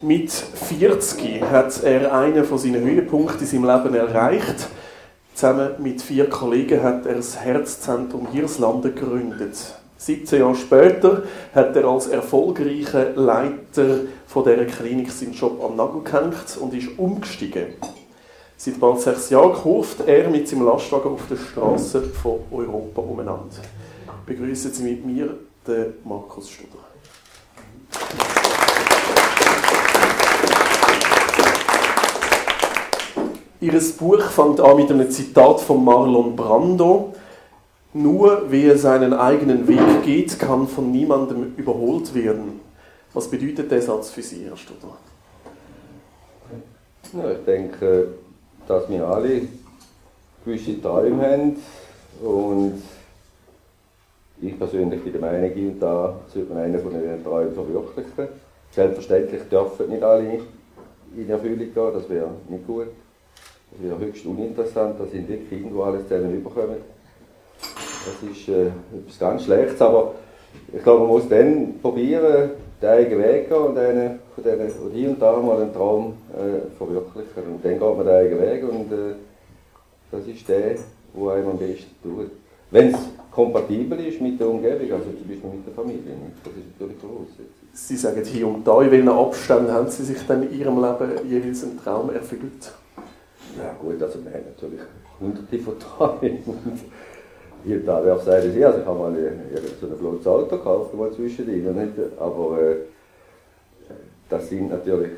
Mit 40 hat er einen von seinen Höhepunkten in seinem Leben erreicht. Zusammen mit vier Kollegen hat er das Herzzentrum Hirslanden gegründet. 17 Jahre später hat er als erfolgreicher Leiter von dieser Klinik seinen Job am Nagel gehängt und ist umgestiegen. Seit bald sechs Jahren kurft er mit seinem Lastwagen auf der Straße von Europa umeinander. Begrüßen Sie mit mir den Markus Studer. Ihr Buch fängt an mit einem Zitat von Marlon Brando. Nur wer seinen eigenen Weg geht, kann von niemandem überholt werden. Was bedeutet der Satz für Sie, Herr Studer? Ja, ich denke, dass wir alle gewisse Träume haben und ich persönlich bin der Meinung, da sollte man einen von diesen Träumen verwirklichen. Selbstverständlich dürfen nicht alle in Erfüllung gehen, das wäre nicht gut. Das wäre höchst uninteressant, dass in wirklich irgendwo alles zusammen überkommen. Das ist äh, etwas ganz Schlechtes, aber ich glaube, man muss dann probieren, den eigenen Weg gehen und einen von denen, und hier und da mal einen Traum äh, verwirklichen. Und dann geht man den eigenen Weg und äh, das ist der, der einem am besten tut. Wenn es kompatibel ist mit der Umgebung, also zum Beispiel mit der Familie, das ist natürlich groß. Sie sagen hier und da, in welchen Abständen haben Sie sich dann in Ihrem Leben jeweils einen Traum erfüllt? Ja gut, also wir haben natürlich hunderte von Träumen. Hier da wäre es eines also ich habe mal so ein flottes Auto gekauft, mal zwischendrin, aber äh, das sind natürlich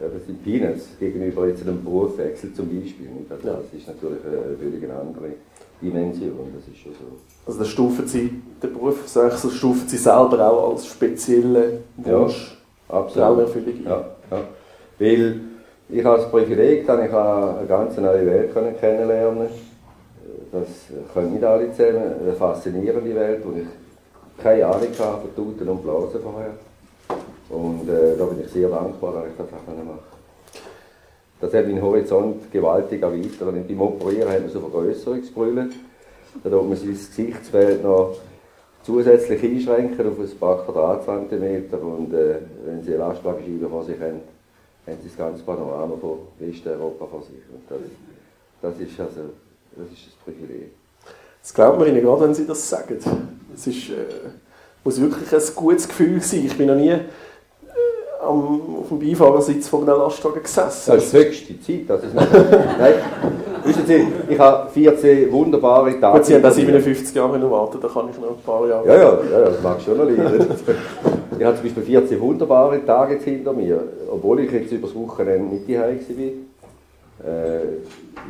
ja, das sind Peanuts gegenüber jetzt einem Berufswechsel zum Beispiel. Also ja. Das ist natürlich eine völlig andere Dimension, das ist schon so. Also das stufen Sie, den Berufswechsel stufen Sie selber auch als spezielle Wunsch, ja, absolut. Ja, ja. Weil ich habe das Privileg, dass ich eine ganz neue Welt kennenlernen Das können nicht alle zusammen. Eine faszinierende Welt, wo ich keine Ahnung habe von Tuten und Blasen vorher. Und äh, da bin ich sehr dankbar, dass ich das machen konnte. Das hat meinen Horizont gewaltig erweitert. Und beim Operieren hat man so Vergrößerungsbrille. Da tut man sein Gesichtsfeld noch zusätzlich einschränken auf ein paar Quadratzentimeter. Und äh, wenn Sie eine Lastwagenscheibe vor sich haben, haben sie das ganze Panorama von Westeuropa vor sich. Und das, das, ist also, das ist das Privileg. Das glaubt man Ihnen gerade, wenn Sie das sagen. Es äh, muss wirklich ein gutes Gefühl sein. Ich bin noch nie am, auf dem Beifahrersitz von einem Lastwagen gesessen. Das ist höchste Zeit. Das ist nicht, nein, wissen Sie, ich habe 14 wunderbare Tage. Gut, Sie haben da 57 Jahre warten, da kann ich noch ein paar Jahre. Ja, ja, ja das mag schon noch leiden. Ich habe zum Beispiel 14 wunderbare Tage hinter mir, obwohl ich jetzt über das Wochenende nicht daheim war. Äh,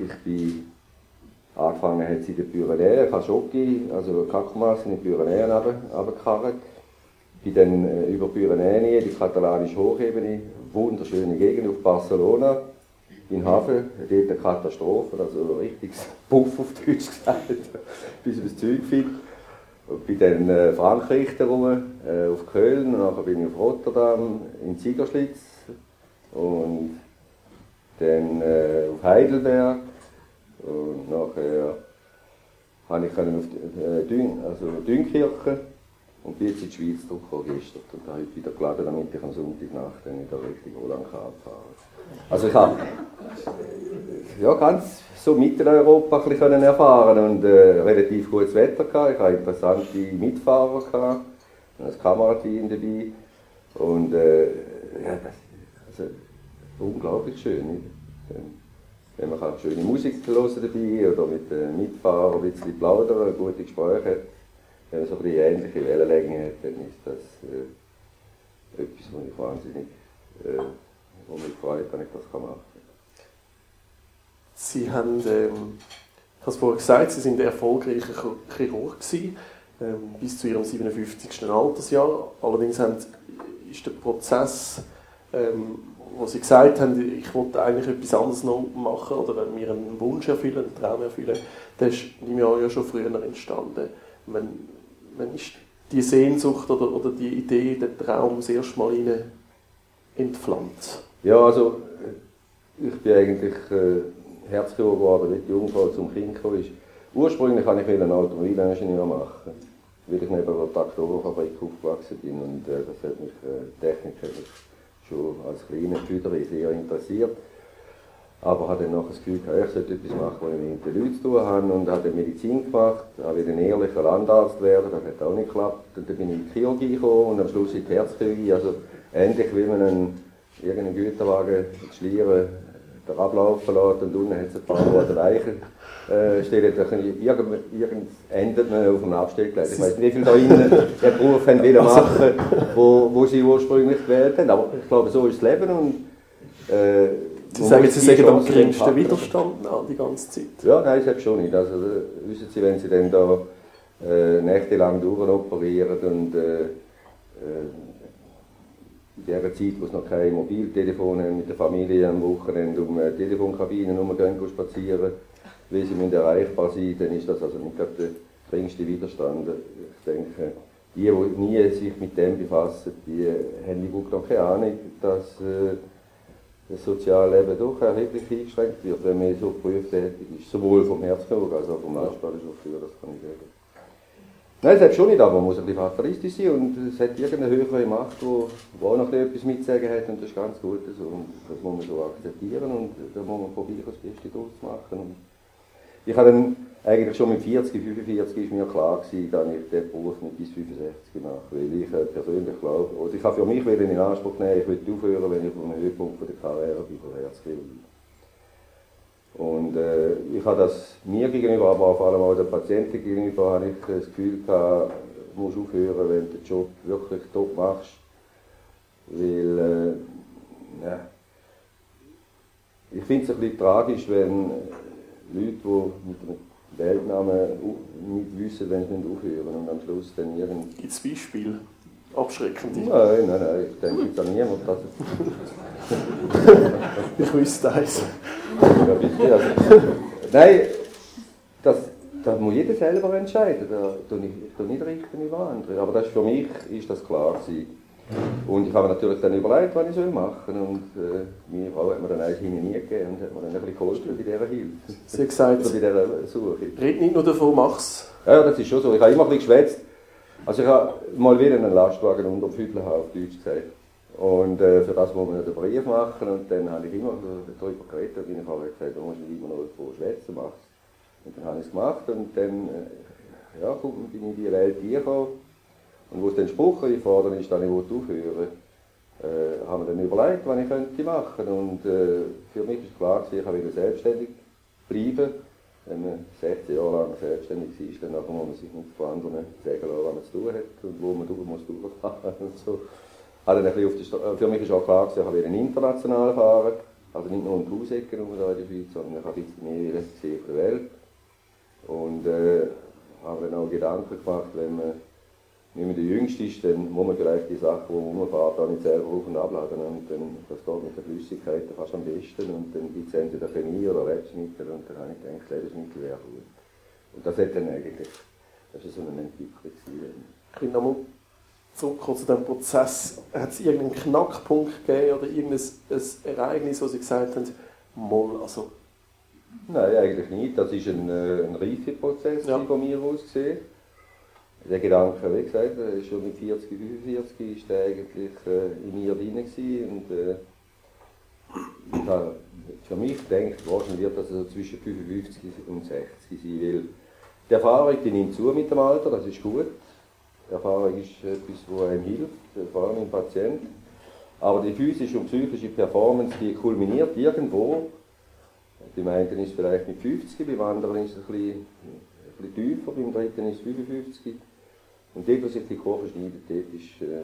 ich bin angefangen hat in den Pyrenäen, Schoki, also Kakamas in den Pyrenäen runtergekarrt. Bin dann äh, über Pyrenäen, die katalanische Hochebene, wunderschöne Gegend auf Barcelona, in Hafen, dort eine Katastrophe, also richtig Puff auf Deutsch gesagt, bis das Zeug findet. Und bin dann äh, Frankreich herum, äh, auf Köln, und nachher bin ich auf Rotterdam, in Ziegerschlitz und dann äh, auf Heidelberg. Und nachher habe ich auf äh, also Dünkirchen und bin jetzt in die Schweiz zurückgekommen gestern und habe heute wieder geladen, damit ich am Sonntagnacht dann wieder richtig Holland kann Also ich habe ja, ganz so Mitteleuropa ein bisschen erfahren und äh, relativ gutes Wetter gehabt. Ich hatte interessante Mitfahrer gehabt, ein Kamerateam dabei und äh, ja, das also, unglaublich schön. Wenn man kann schöne Musik hören dabei oder mit den Mitfahrern ein bisschen plaudern, gute Gespräche hat, wenn man so ein bisschen ähnliche Wellenlänge hat, dann ist das äh, etwas, was ich wahnsinnig, äh, wo mich freut, wenn ich das machen kann. Sie haben, ähm, ich habe es vorhin gesagt, Sie sind erfolgreicher Chirurg gewesen, ähm, bis zu Ihrem 57. Altersjahr. Allerdings haben, ist der Prozess, ähm, wo Sie gesagt haben, ich wollte eigentlich etwas anderes noch machen oder mir einen Wunsch erfüllen, einen Traum erfüllen, der ist im Jahr ja schon früher entstanden. Wenn, wenn ist die Sehnsucht oder, oder die Idee, der Traum das erste Mal Ihnen entflammt? Ja, also ich bin eigentlich... Äh Herzchirurg geworden, wie die Jungfrau zum Kind gekommen ist. Ursprünglich wollte ich einen Automobilingenieur machen, weil ich neben der Traktorenfabrik aufgewachsen bin und äh, das hat mich, äh, Technik schon als kleiner Schüler sehr interessiert. Aber hatte dann noch das Gefühl, ich sollte etwas machen, was ich mit den Leuten zu tun habe. Und habe dann Medizin gemacht, habe wieder ein ehrlicher Landarzt werden, das hat auch nicht geklappt. Und dann bin ich in die Chirurgie gekommen und am Schluss in die Herzchirurgie, also ähnlich wie man einen, irgendeinen Güterwagen schlieren, den Ablauf lässt und unten hat es ein paar rote Weichen äh, stellen, da irgend, irgend endet man auf einem Abstellgleis. Ich weiß nicht, wie viele da innen den Beruf haben wollen also- machen, wo, wo sie ursprünglich gewählt haben, aber ich glaube, so ist das Leben und äh, Sie sagen, Sie sagen am geringsten Widerstand an die ganze Zeit. Ja, nein, das schon nicht. Also, wissen Sie, wenn Sie dann da äh, nächtelang durchoperieren und äh, äh, in der Zeit, wo es noch kein Mobiltelefon haben, mit der Familie am Wochenende um äh, Telefonkabinen rumgehen spazieren, weil sie müssen erreichbar sein, dann ist das also nicht gerade der geringste Widerstand. Ich denke, die, die nie sich mit dem befassen, die haben überhaupt noch keine Ahnung, dass äh, das Sozialleben doch erheblich eingeschränkt wird, wenn man so berufstätig ist. Sowohl vom Herzchirurg als auch vom Arztchauffeur, das kann ich sagen. Nein, es hat schon nicht, aber man muss ein bisschen fatalistisch sein und es hat irgendeine höhere Macht, die auch noch etwas mitsagen hat und das ist ganz gut so. Und das muss man so akzeptieren und da muss man probieren, das Beste daraus zu machen. Und ich habe dann eigentlich schon mit 40, 45 ist mir klar gewesen, dass ich den Beruf nicht bis 65 mache, weil ich äh, persönlich glaube, oder ich habe für mich in Anspruch nehmen, ich will aufhören, wenn ich auf einem Höhepunkt der Karriere bin, von Herzchirurgie. Und äh, ich habe das mir gegenüber, aber vor allem auch den Patienten gegenüber, habe ich das Gefühl gehabt, du musst aufhören, wenn du den Job wirklich top machst. Weil, äh, ja, ich finde es ein bisschen tragisch, wenn Leute, die mit einem Weltnamen nicht wissen, wenn sie nicht aufhören und am Schluss dann irgend... Gibt es Beispiele? Abschreckende? Nein, nein, nein, ich denke jetzt an niemanden. Das ich wüsste eins. Ja, also, nein, das, das muss jeder selber entscheiden. Da tue ich, ich tue nicht richten über andere. Aber das ist für mich ist das klar gewesen. Und ich habe mir natürlich dann überlegt, was ich machen soll. Und äh, meine Frau hat mir dann eigentlich nie gegeben und hat mir dann ein bisschen geholfen bei dieser Hilfe. Sie hat gesagt, bei dieser Suche. red nicht nur davon, mach's. Ja, das ist schon so. Ich habe immer ein bisschen geschwätzt. Also ich habe mal wieder einen Lastwagen unter dem Füdler auf Deutsch gesagt. Und äh, für das muss man einen Brief machen und dann habe ich immer darüber geredet und meine Frau hat gesagt, du musst nicht immer noch davon schwätzen, mach's. Und dann habe ich es gemacht und dann äh, ja, bin ich in die Welt gekommen und wo es dann Spruch gefordert ist, dass ich aufhören äh, haben wir dann überlegt, was ich könnte machen Und äh, für mich ist klar, ich habe selbstständig bleiben. Wenn man 16 Jahre lang selbstständig ist, dann muss man sich nicht von anderen sagen lassen, was man zu tun hat und wo man durch muss und so. Also ein auf die äh, für mich ist auch klar, ich habe international fahren, also nicht nur in die Hausecken in der Schweiz, sondern ich habe ein bisschen mehr gesehen von der Welt. Und äh, habe dann auch Gedanken gemacht, wenn man wenn man der Jüngste ist, dann muss man vielleicht die Sachen, die man rumfährt, auch nicht selber auf- und abladen. Und dann, das geht mit der Flüssigkeit fast am besten. Und dann gibt es entweder Chemie oder Lebensmittel. Und dann habe ich gedacht, Lebensmittel wäre gut. Und das hat dann eigentlich, das ist so eine Entwicklung gewesen. Ich will nochmal zurückkommen zu diesem Prozess. Hat es irgendeinen Knackpunkt gegeben oder irgendein ein Ereignis, wo Sie gesagt haben, Moll, also... Nein, eigentlich nicht. Das ist ein, äh, ein Reifeprozess Ja. von mir aus gesehen. Der Gedanke, wie gesagt, schon mit 40, 45 ist der eigentlich äh, in mir drin und äh, ich habe für mich gedacht, wahrscheinlich wird das also zwischen 55 und 60 sein, weil die Erfahrung die nimmt zu mit dem Alter, das ist gut. Die Erfahrung ist etwas, was einem hilft, vor allem im Patienten. Aber die physische und psychische Performance, die kulminiert irgendwo. Beim einen ist es vielleicht mit 50, beim anderen ist es ein bisschen, ein bisschen tiefer, beim dritten ist es 55. Und dort, wo sich die Kurve schneidet, dort ist, äh,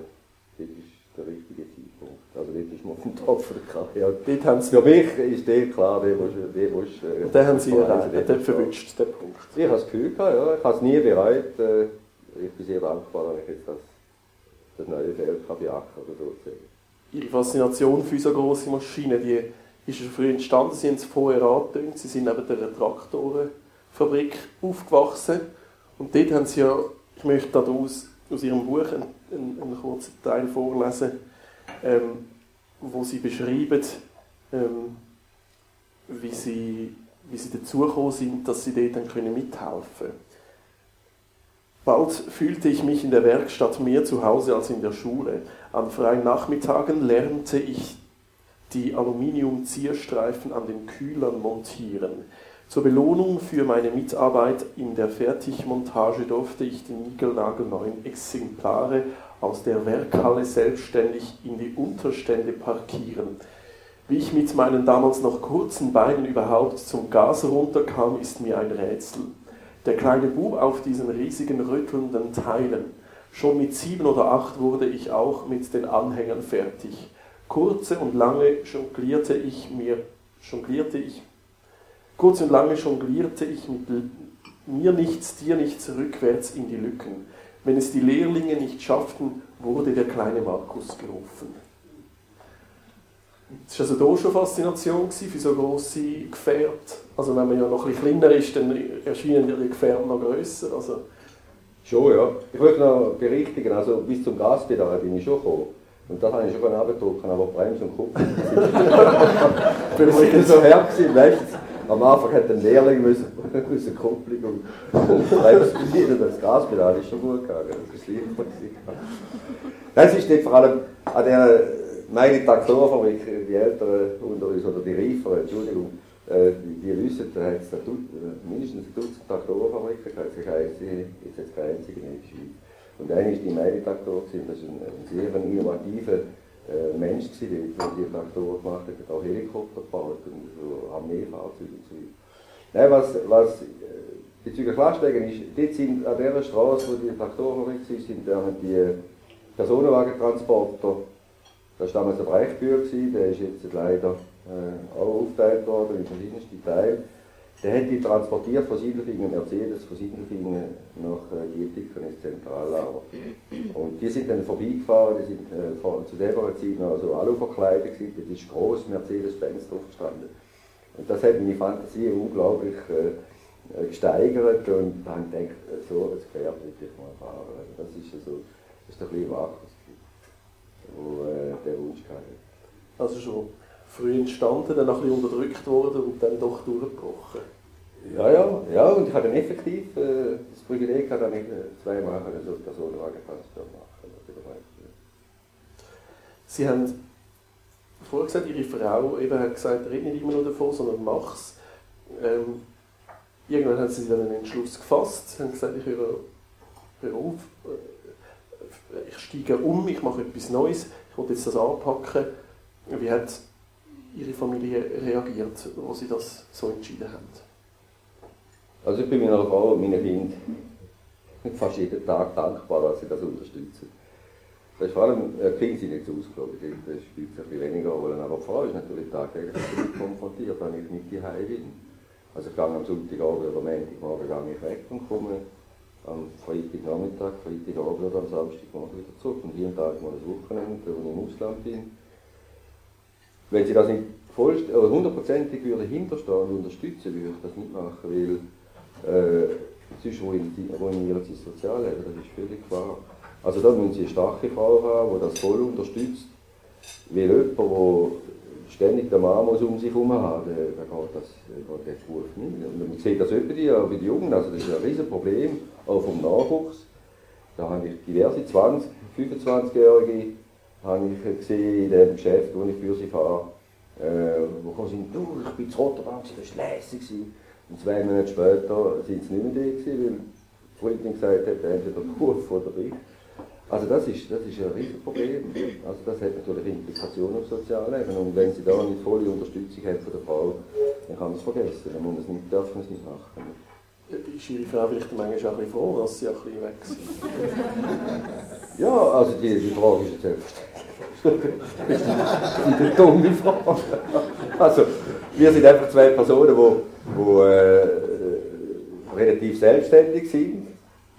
dort ist der richtige Zeitpunkt. Also dort ist man auf dem Topf der Karriere. Dort haben Sie, Für mich ist der klar, der muss... Der muss äh, und den haben Sie erreicht, dort verwünscht, den Punkt. Ich habe das Gefühl gehabt, ja. Ich habe es nie bereit. Äh, ich bin sehr dankbar, dass ich jetzt das, das neue Feld kann beachten oder sozusagen. Ihre Faszination für so grosse Maschinen, die ist schon früh entstanden. Sie haben es vorher angetönt, Sie sind neben der Traktorenfabrik aufgewachsen. Und dort haben Sie ja, ich möchte daraus aus Ihrem Buch einen, einen, kurzen Teil vorlesen, ähm, wo Sie beschreiben, ähm, wie, Sie, wie Sie dazugekommen sind, dass Sie dort dann können mithelfen können. Bald fühlte ich mich in der Werkstatt mehr zu Hause als in der Schule. An freien Nachmittagen lernte ich die Aluminiumzierstreifen an den Kühlern montieren. Zur Belohnung für meine Mitarbeit in der Fertigmontage durfte ich die niegelnagelneuen Exemplare aus der Werkhalle selbstständig in die Unterstände parkieren. Wie ich mit meinen damals noch kurzen Beinen überhaupt zum Gas runterkam, ist mir ein Rätsel. Der kleine Bub auf diesen riesigen rüttelnden Teilen. Schon mit sieben oder acht wurde ich auch mit den Anhängern fertig. Kurze und lange jonglierte ich mir, jonglierte ich Kurz und lange jonglierte ich mit mir nichts, dir nichts rückwärts in die Lücken. Wenn es die Lehrlinge nicht schafften, wurde der kleine Markus gerufen. Es war also hier schon Faszination für so grosse Gefährte. Also wenn man ja noch ein bisschen kleiner ist, dann erscheinen die Gefährte noch grösser. Also schon, ja. Ich wollte noch berichtigen, also bis zum Gaspedal bin ich schon gekommen. Und da habe ich schon abgedruckt, aber Bremse und Kupplung. Bin ich so her gewesen, weißt du? Am Anfang hat ein Lehrling müssen, Kupplung und Bremse bedienen, das Gaspedal ist schon gut gegangen, das ist leichter Das ist nicht vor allem an der, meine Traktorfabrik, die Älteren unter uns, oder die Reiferen, Entschuldigung, äh, die, die wissen, da hat es mindestens ein Dutzend Traktorfabriken gehabt, jetzt jetzt keine einzige in der Schweiz. Und einer ist die Meidetraktor, das ist ein, ein sehr innovativer äh, Mensch gewesen, der die Traktoren gemacht hat, auch Helikopter gebaut und so Armeefahrzeuge und so. Nein, was, was äh, bezüglich Lastwagen ist, dort sind an dieser Straße, wo die Traktoren sind, sind dann die Personenwagentransporter, das war damals ein Brechbühr, der ist jetzt leider äh, auch aufgeteilt worden in verschiedenste Teile. Der hat die transportiert von Siedelfingen, Mercedes von Siedelfingen nach äh, Gietiken ins Zentrallager. Und die sind dann vorbeigefahren, die sind äh, zu der Zeit noch so Alu verkleidet gewesen, das ist groß Mercedes-Benz drauf gestanden. Und das hat meine Fantasie unglaublich äh, gesteigert und dann denkt äh, so ein Gefährt will ich mal fahren. Also das ist so, das ist ein bisschen Wachs, wo äh, der Wunsch hatte. Also schon früh entstanden, dann ein bisschen unterdrückt worden und dann doch durchgebrochen. Ja, ja, ja, und ich habe dann effektiv äh, das Privileg gehabt, dass ich äh, zweimal so Personenwagentransport machen Sie haben vorher gesagt, Ihre Frau eben hat gesagt, red nicht immer nur davon, sondern mach's. Ähm, irgendwann haben Sie dann einen Entschluss gefasst, haben gesagt, ich höre, höre auf, äh, ich steige um, ich mache etwas Neues, ich will jetzt das anpacken. Wie hat Ihre Familie reagiert, als Sie das so entschieden haben? Also ich bin meiner Frau und meinen Kindern fast jeden Tag dankbar, dass sie das unterstützen. Das ist vor allem, äh, Kinder sind nicht so ausgeflogen, das spielt sich ein weniger Rolle, aber die Frau ist natürlich tagtäglich konfrontiert, wenn ich nicht die bin. Also ich gehe am Sonntagabend oder Montagmorgen gehe ich weg und komme am Freitagnachmittag, Freitagabend oder am Samstagmorgen wieder zurück. Und und da mal ein Wochenende, wo ich im Ausland bin wenn sie das nicht oder hundertprozentig würde hinterstehen und unterstützen, würde ich das nicht machen, weil äh, sonst ruinieren sie das Sozialleben, das ist völlig klar. Also da müssen sie eine starke Frau haben, die das voll unterstützt, weil jemand, der ständig den Mann muss um sich herum haben, der, der geht das, geht der Beruf nicht. Und man sieht das öfter bei den Jungen, also das ist ein riesen Problem, auch vom Nachwuchs. Da habe ich diverse 20, 25-Jährige, habe ich in dem Geschäft, wo ich für sie fahre, äh, wo kommen sie, du, ich bin zu Rotterdam, das war lässig. Und zwei Monate später sind sie nicht mehr da gewesen, weil die Freundin gesagt hat, entweder der Ruf oder ich. Also das ist, das ist ein Riesenproblem. Also das hat natürlich Implikationen auf Sozialleben. Und wenn sie da nicht volle Unterstützung haben von der Frau, dann kann man es vergessen. Dann muss man es nicht, darf man es nicht machen. Ist Ihre Frau vielleicht manchmal auch ein bisschen froh, dass Sie ein bisschen weg sind? ja, also die, die Frage ist jetzt das ist eine dumme Frage. Also, wir sind einfach zwei Personen, die, die äh, relativ selbstständig sind.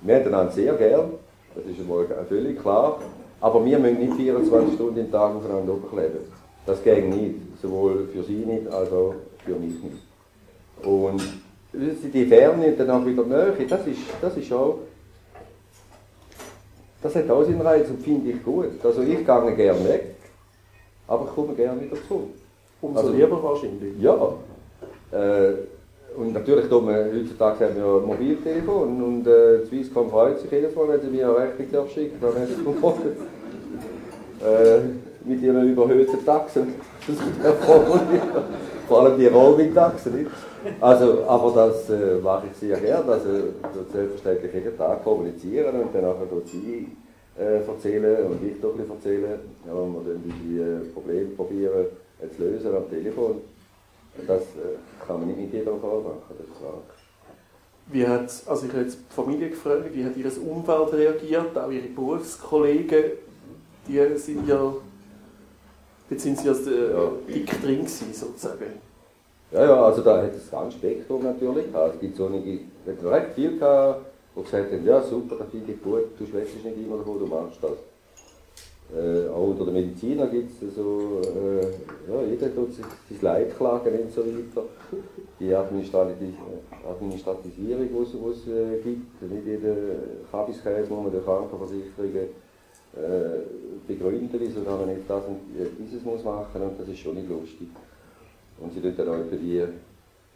Wir haben einander sehr gern, das ist einmal völlig klar. Aber wir müssen nicht 24 Stunden im Tag aufeinander leben. Das geht nicht. Sowohl für Sie nicht, als auch für mich nicht. Und die Ferne und dann auch wieder Nähe, das ist, das ist auch, das hat auch seinen Reiz und finde ich gut. Also ich gehe gerne weg, aber ich komme gerne wieder zurück. Umso also, lieber wahrscheinlich. Ja. Äh, und natürlich tut man, heutzutage haben wir ein Mobiltelefon und äh, Swisscom freut sich jedes Mal, wenn sie mir eine Rechnung schicken, dann haben sie morgen äh, mit ihren überhöhten Taxen. Vor allem die Roaming-Taxen. Also, aber das äh, mache ich sehr gerne. Also, selbstverständlich jeden Tag kommunizieren und dann nachher dort sie äh, erzählen und ich doch erzählen. Ja, und wir dann die äh, Probleme probieren äh, zu lösen am Telefon. Das äh, kann man nicht mit jedem Fall machen, das ist wahr. Wie hat, also ich habe jetzt die Familie gefragt, wie hat ihr Umfeld reagiert, auch ihre Berufskollegen, die sind ja, jetzt sind sie also ja. dick drin gewesen, sozusagen. Ja, ja, also da hat es ganz Spektrum natürlich Es gibt so einige, recht viel gehabt, die gesagt haben, ja super, das finde ich gut, du schwätzt nicht immer davon, du machst das. Äh, auch unter den Medizinern gibt es so, äh, ja, jeder tut sich sein Leid klagen und so weiter. Die Administratisierung, die es äh, gibt, nicht jeder Kabiskäse muss man durch Krankenversicherungen äh, begründen, wieso man nicht das und dieses muss machen und das ist schon nicht lustig. Und sie tun dann auch die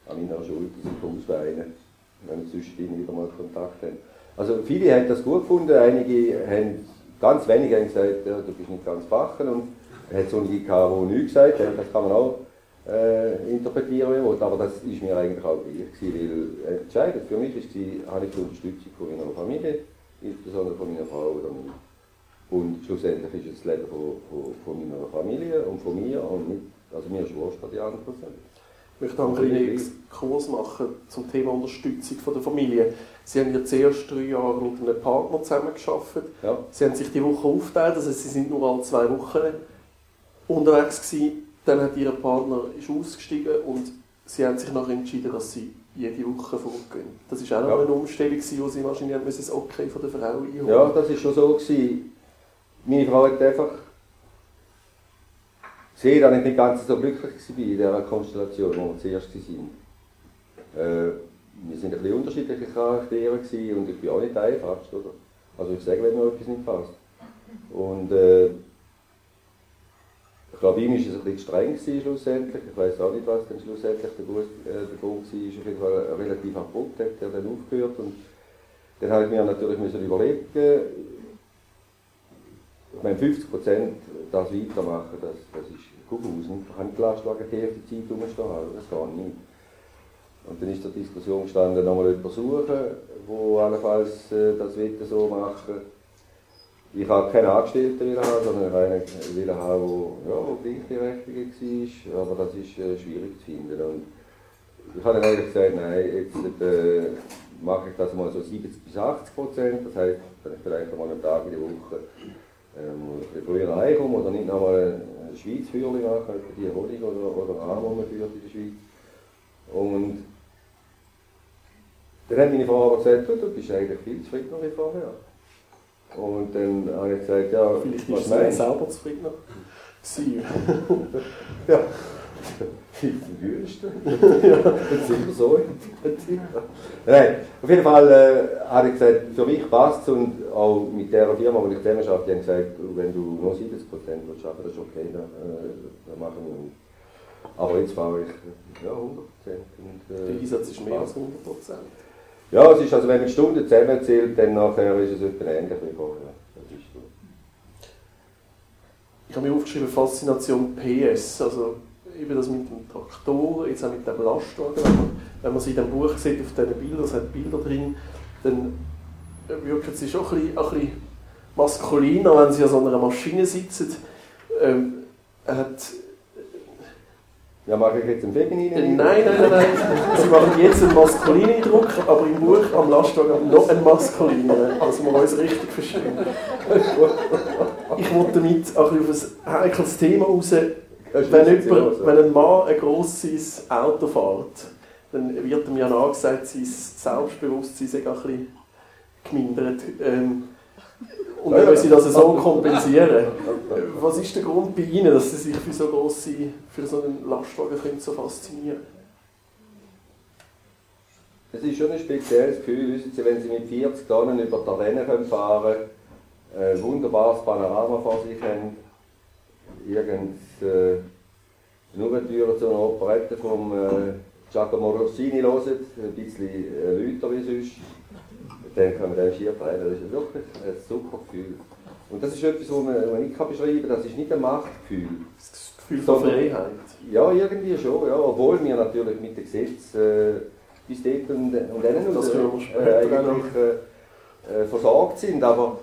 an meiner Schuld sich ausweinen, wenn wir zwischendrin wieder mal Kontakt haben. Also viele haben das gut gefunden, einige haben Ganz wenige haben gesagt, ja, du bist nicht ganz bachen und er hat so einige gehabt, die nichts gesagt haben, das kann man auch äh, interpretieren, wie will, aber das ist mir eigentlich auch gleich gewesen, weil entscheidend für mich war, habe ich die Unterstützung von meiner Familie, insbesondere von meiner Frau oder mir. Und schlussendlich ist es das Leben von, von, von meiner Familie und von mir und nicht, also mir ist wurscht, die anderen Prozent. Ich möchte noch einen kleinen Exkurs machen zum Thema Unterstützung von der Familie. Sie haben ja zuerst drei Jahre mit einem Partner zusammengearbeitet. Ja. Sie haben sich die Woche aufgeteilt, also Sie sind nur alle zwei Wochen unterwegs gewesen. Dann hat Ihr Partner ist ausgestiegen und Sie haben sich nachher entschieden, dass Sie jede Woche fortgehen. Das war auch noch ja. eine Umstellung, wo Sie wahrscheinlich das Okay von der Frau einholen Ja, das war schon so. Gewesen. Meine Frau hat einfach sehe, dass ich nicht ganz so glücklich war in dieser Konstellation, wo wir zuerst waren. Äh, wir sind ein bisschen unterschiedliche Charaktere und ich bin auch nicht einfach, oder? Also ich sage, wenn mir etwas nicht passt. Und äh, ich glaube, ihm war es ein bisschen streng schlussendlich. Ich weiß auch nicht, was dann schlussendlich der, Grund, äh, der Grund war. Auf relativ abrupt hat er dann aufgehört. Und dann habe ich mir natürlich überlegen, ich meine, 50 Prozent das weitermachen, das, das ist Kuckuckshausen. Ich habe die Lastwagen die Hälfte Zeit rumstehen, das geht nicht. Und dann ist zur Diskussion gestanden, nochmal jemanden suchen, der allenfalls äh, das Wetter so machen Ich habe keinen Angestellten haben, sondern einen will haben, der ja, gleichberechtigt war. Aber das ist äh, schwierig zu finden. Und ich habe dann eigentlich gesagt, nein, jetzt äh, mache ich das mal so 70 bis 80 Prozent. Das heißt, wenn ich vielleicht einmal einen Tag in der Woche ähm, früher heimkomme oder nicht nochmal ein Schweizführli machen, die Honig oder, oder Arm, die man führt in der Schweiz. Und dann hat meine Frau aber gesagt, du, du bist eigentlich viel zufriedener wie vorher. Und dann habe ich gesagt, ja, Vielleicht was meinst du? selber zufriedener ja. Wüste. ja, das sind wir so. Nein, auf jeden Fall äh, habe ich gesagt, für mich passt es und auch mit der Firma, wo ich zusammen arbeite, haben gesagt, wenn du nur 70% willst arbeiten, das ist okay, dann, äh, dann machen wir. Aber jetzt fahre ich ja, 100%. Und, äh, der Einsatz ist mehr als 100%. Ja, es ist also, wenn man die Stunden zusammenzählt, dann nachher ist es etwa ähnlich wie vorher. Das ist so. Ich habe mir aufgeschrieben, Faszination PS, also eben das mit dem Traktor, jetzt auch mit dem Lastwagen. Wenn man, wenn man sie in dem Buch sieht, auf diesen Bildern, es hat Bilder drin, dann wirkt sie schon ein bisschen, ein bisschen maskuliner, wenn sie an so einer Maschine sitzen. Ähm, hat ja, mache ich jetzt einen femininen? Nein, nein, nein, nein. Sie machen jetzt einen maskulinen Eindruck, aber im Buch am Lastwagen noch einen maskulinen, also wir uns richtig verstehen. Ich wollte damit auch auf ein heikles Thema raus, wenn, jemand, wenn ein Mann ein grosses Auto fährt, dann wird ihm ja nachgesagt, sein Selbstbewusstsein sei ein bisschen gemindert. Ähm, und dann müssen sie das so kompensieren. Was ist der Grund bei Ihnen, dass Sie sich für so grosse, für so einen Lastwagen können so faszinieren Es ist schon ein spezielles Gefühl, wissen Sie, wenn Sie mit 40 Tonnen über die Arena fahren können, ein wunderbares Panorama vor sich haben, irgend äh, nur Tür zu einer Operette vom äh, Giacomo Rossini hört, ein bisschen äh, lauter wie sonst, dann kann man den schier drehen. Das ist wirklich ein super Gefühl. Und das ist etwas, was man, man nicht beschreiben kann, das ist nicht ein Machtgefühl. Das Gefühl von Freiheit. Ja, irgendwie schon, ja. obwohl wir natürlich mit dem Gesetz äh, bis dort und, und das und, äh, eigentlich äh, versorgt sind, aber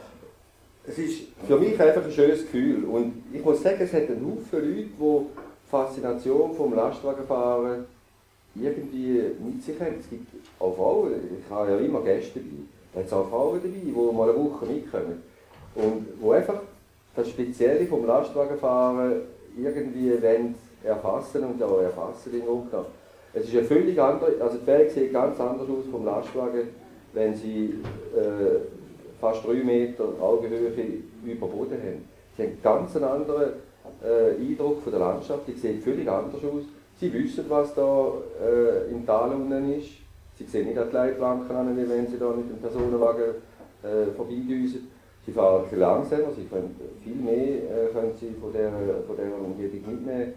es ist für mich einfach ein schönes Gefühl. Und ich muss sagen, es hat einen Haufen Leute, die Faszination vom Lastwagenfahren irgendwie mit sich haben. Es gibt auch Frauen, ich habe ja immer Gäste dabei, da hat es auch Frauen dabei, die mal eine Woche mitkommen. Und wo einfach das Spezielle vom Lastwagenfahren irgendwie wollen erfassen und auch erfassen in Grunde Es ist eine völlig andere, also die Welt sieht ganz anders aus vom Lastwagen, wenn sie äh, fast drei Meter Augenhöhe über Boden haben. Sie haben einen ganz anderen äh, Eindruck von der Landschaft, die sieht völlig anders aus. Sie wissen, was da äh, im Tal unten ist. Sie sehen nicht an die Leitplanken an, wie wenn sie da mit dem Personenwagen äh, vorbeidüsen. Sie fahren viel langsamer, sie können viel mehr äh, können sie von dieser, von dieser Umgebung mitnehmen.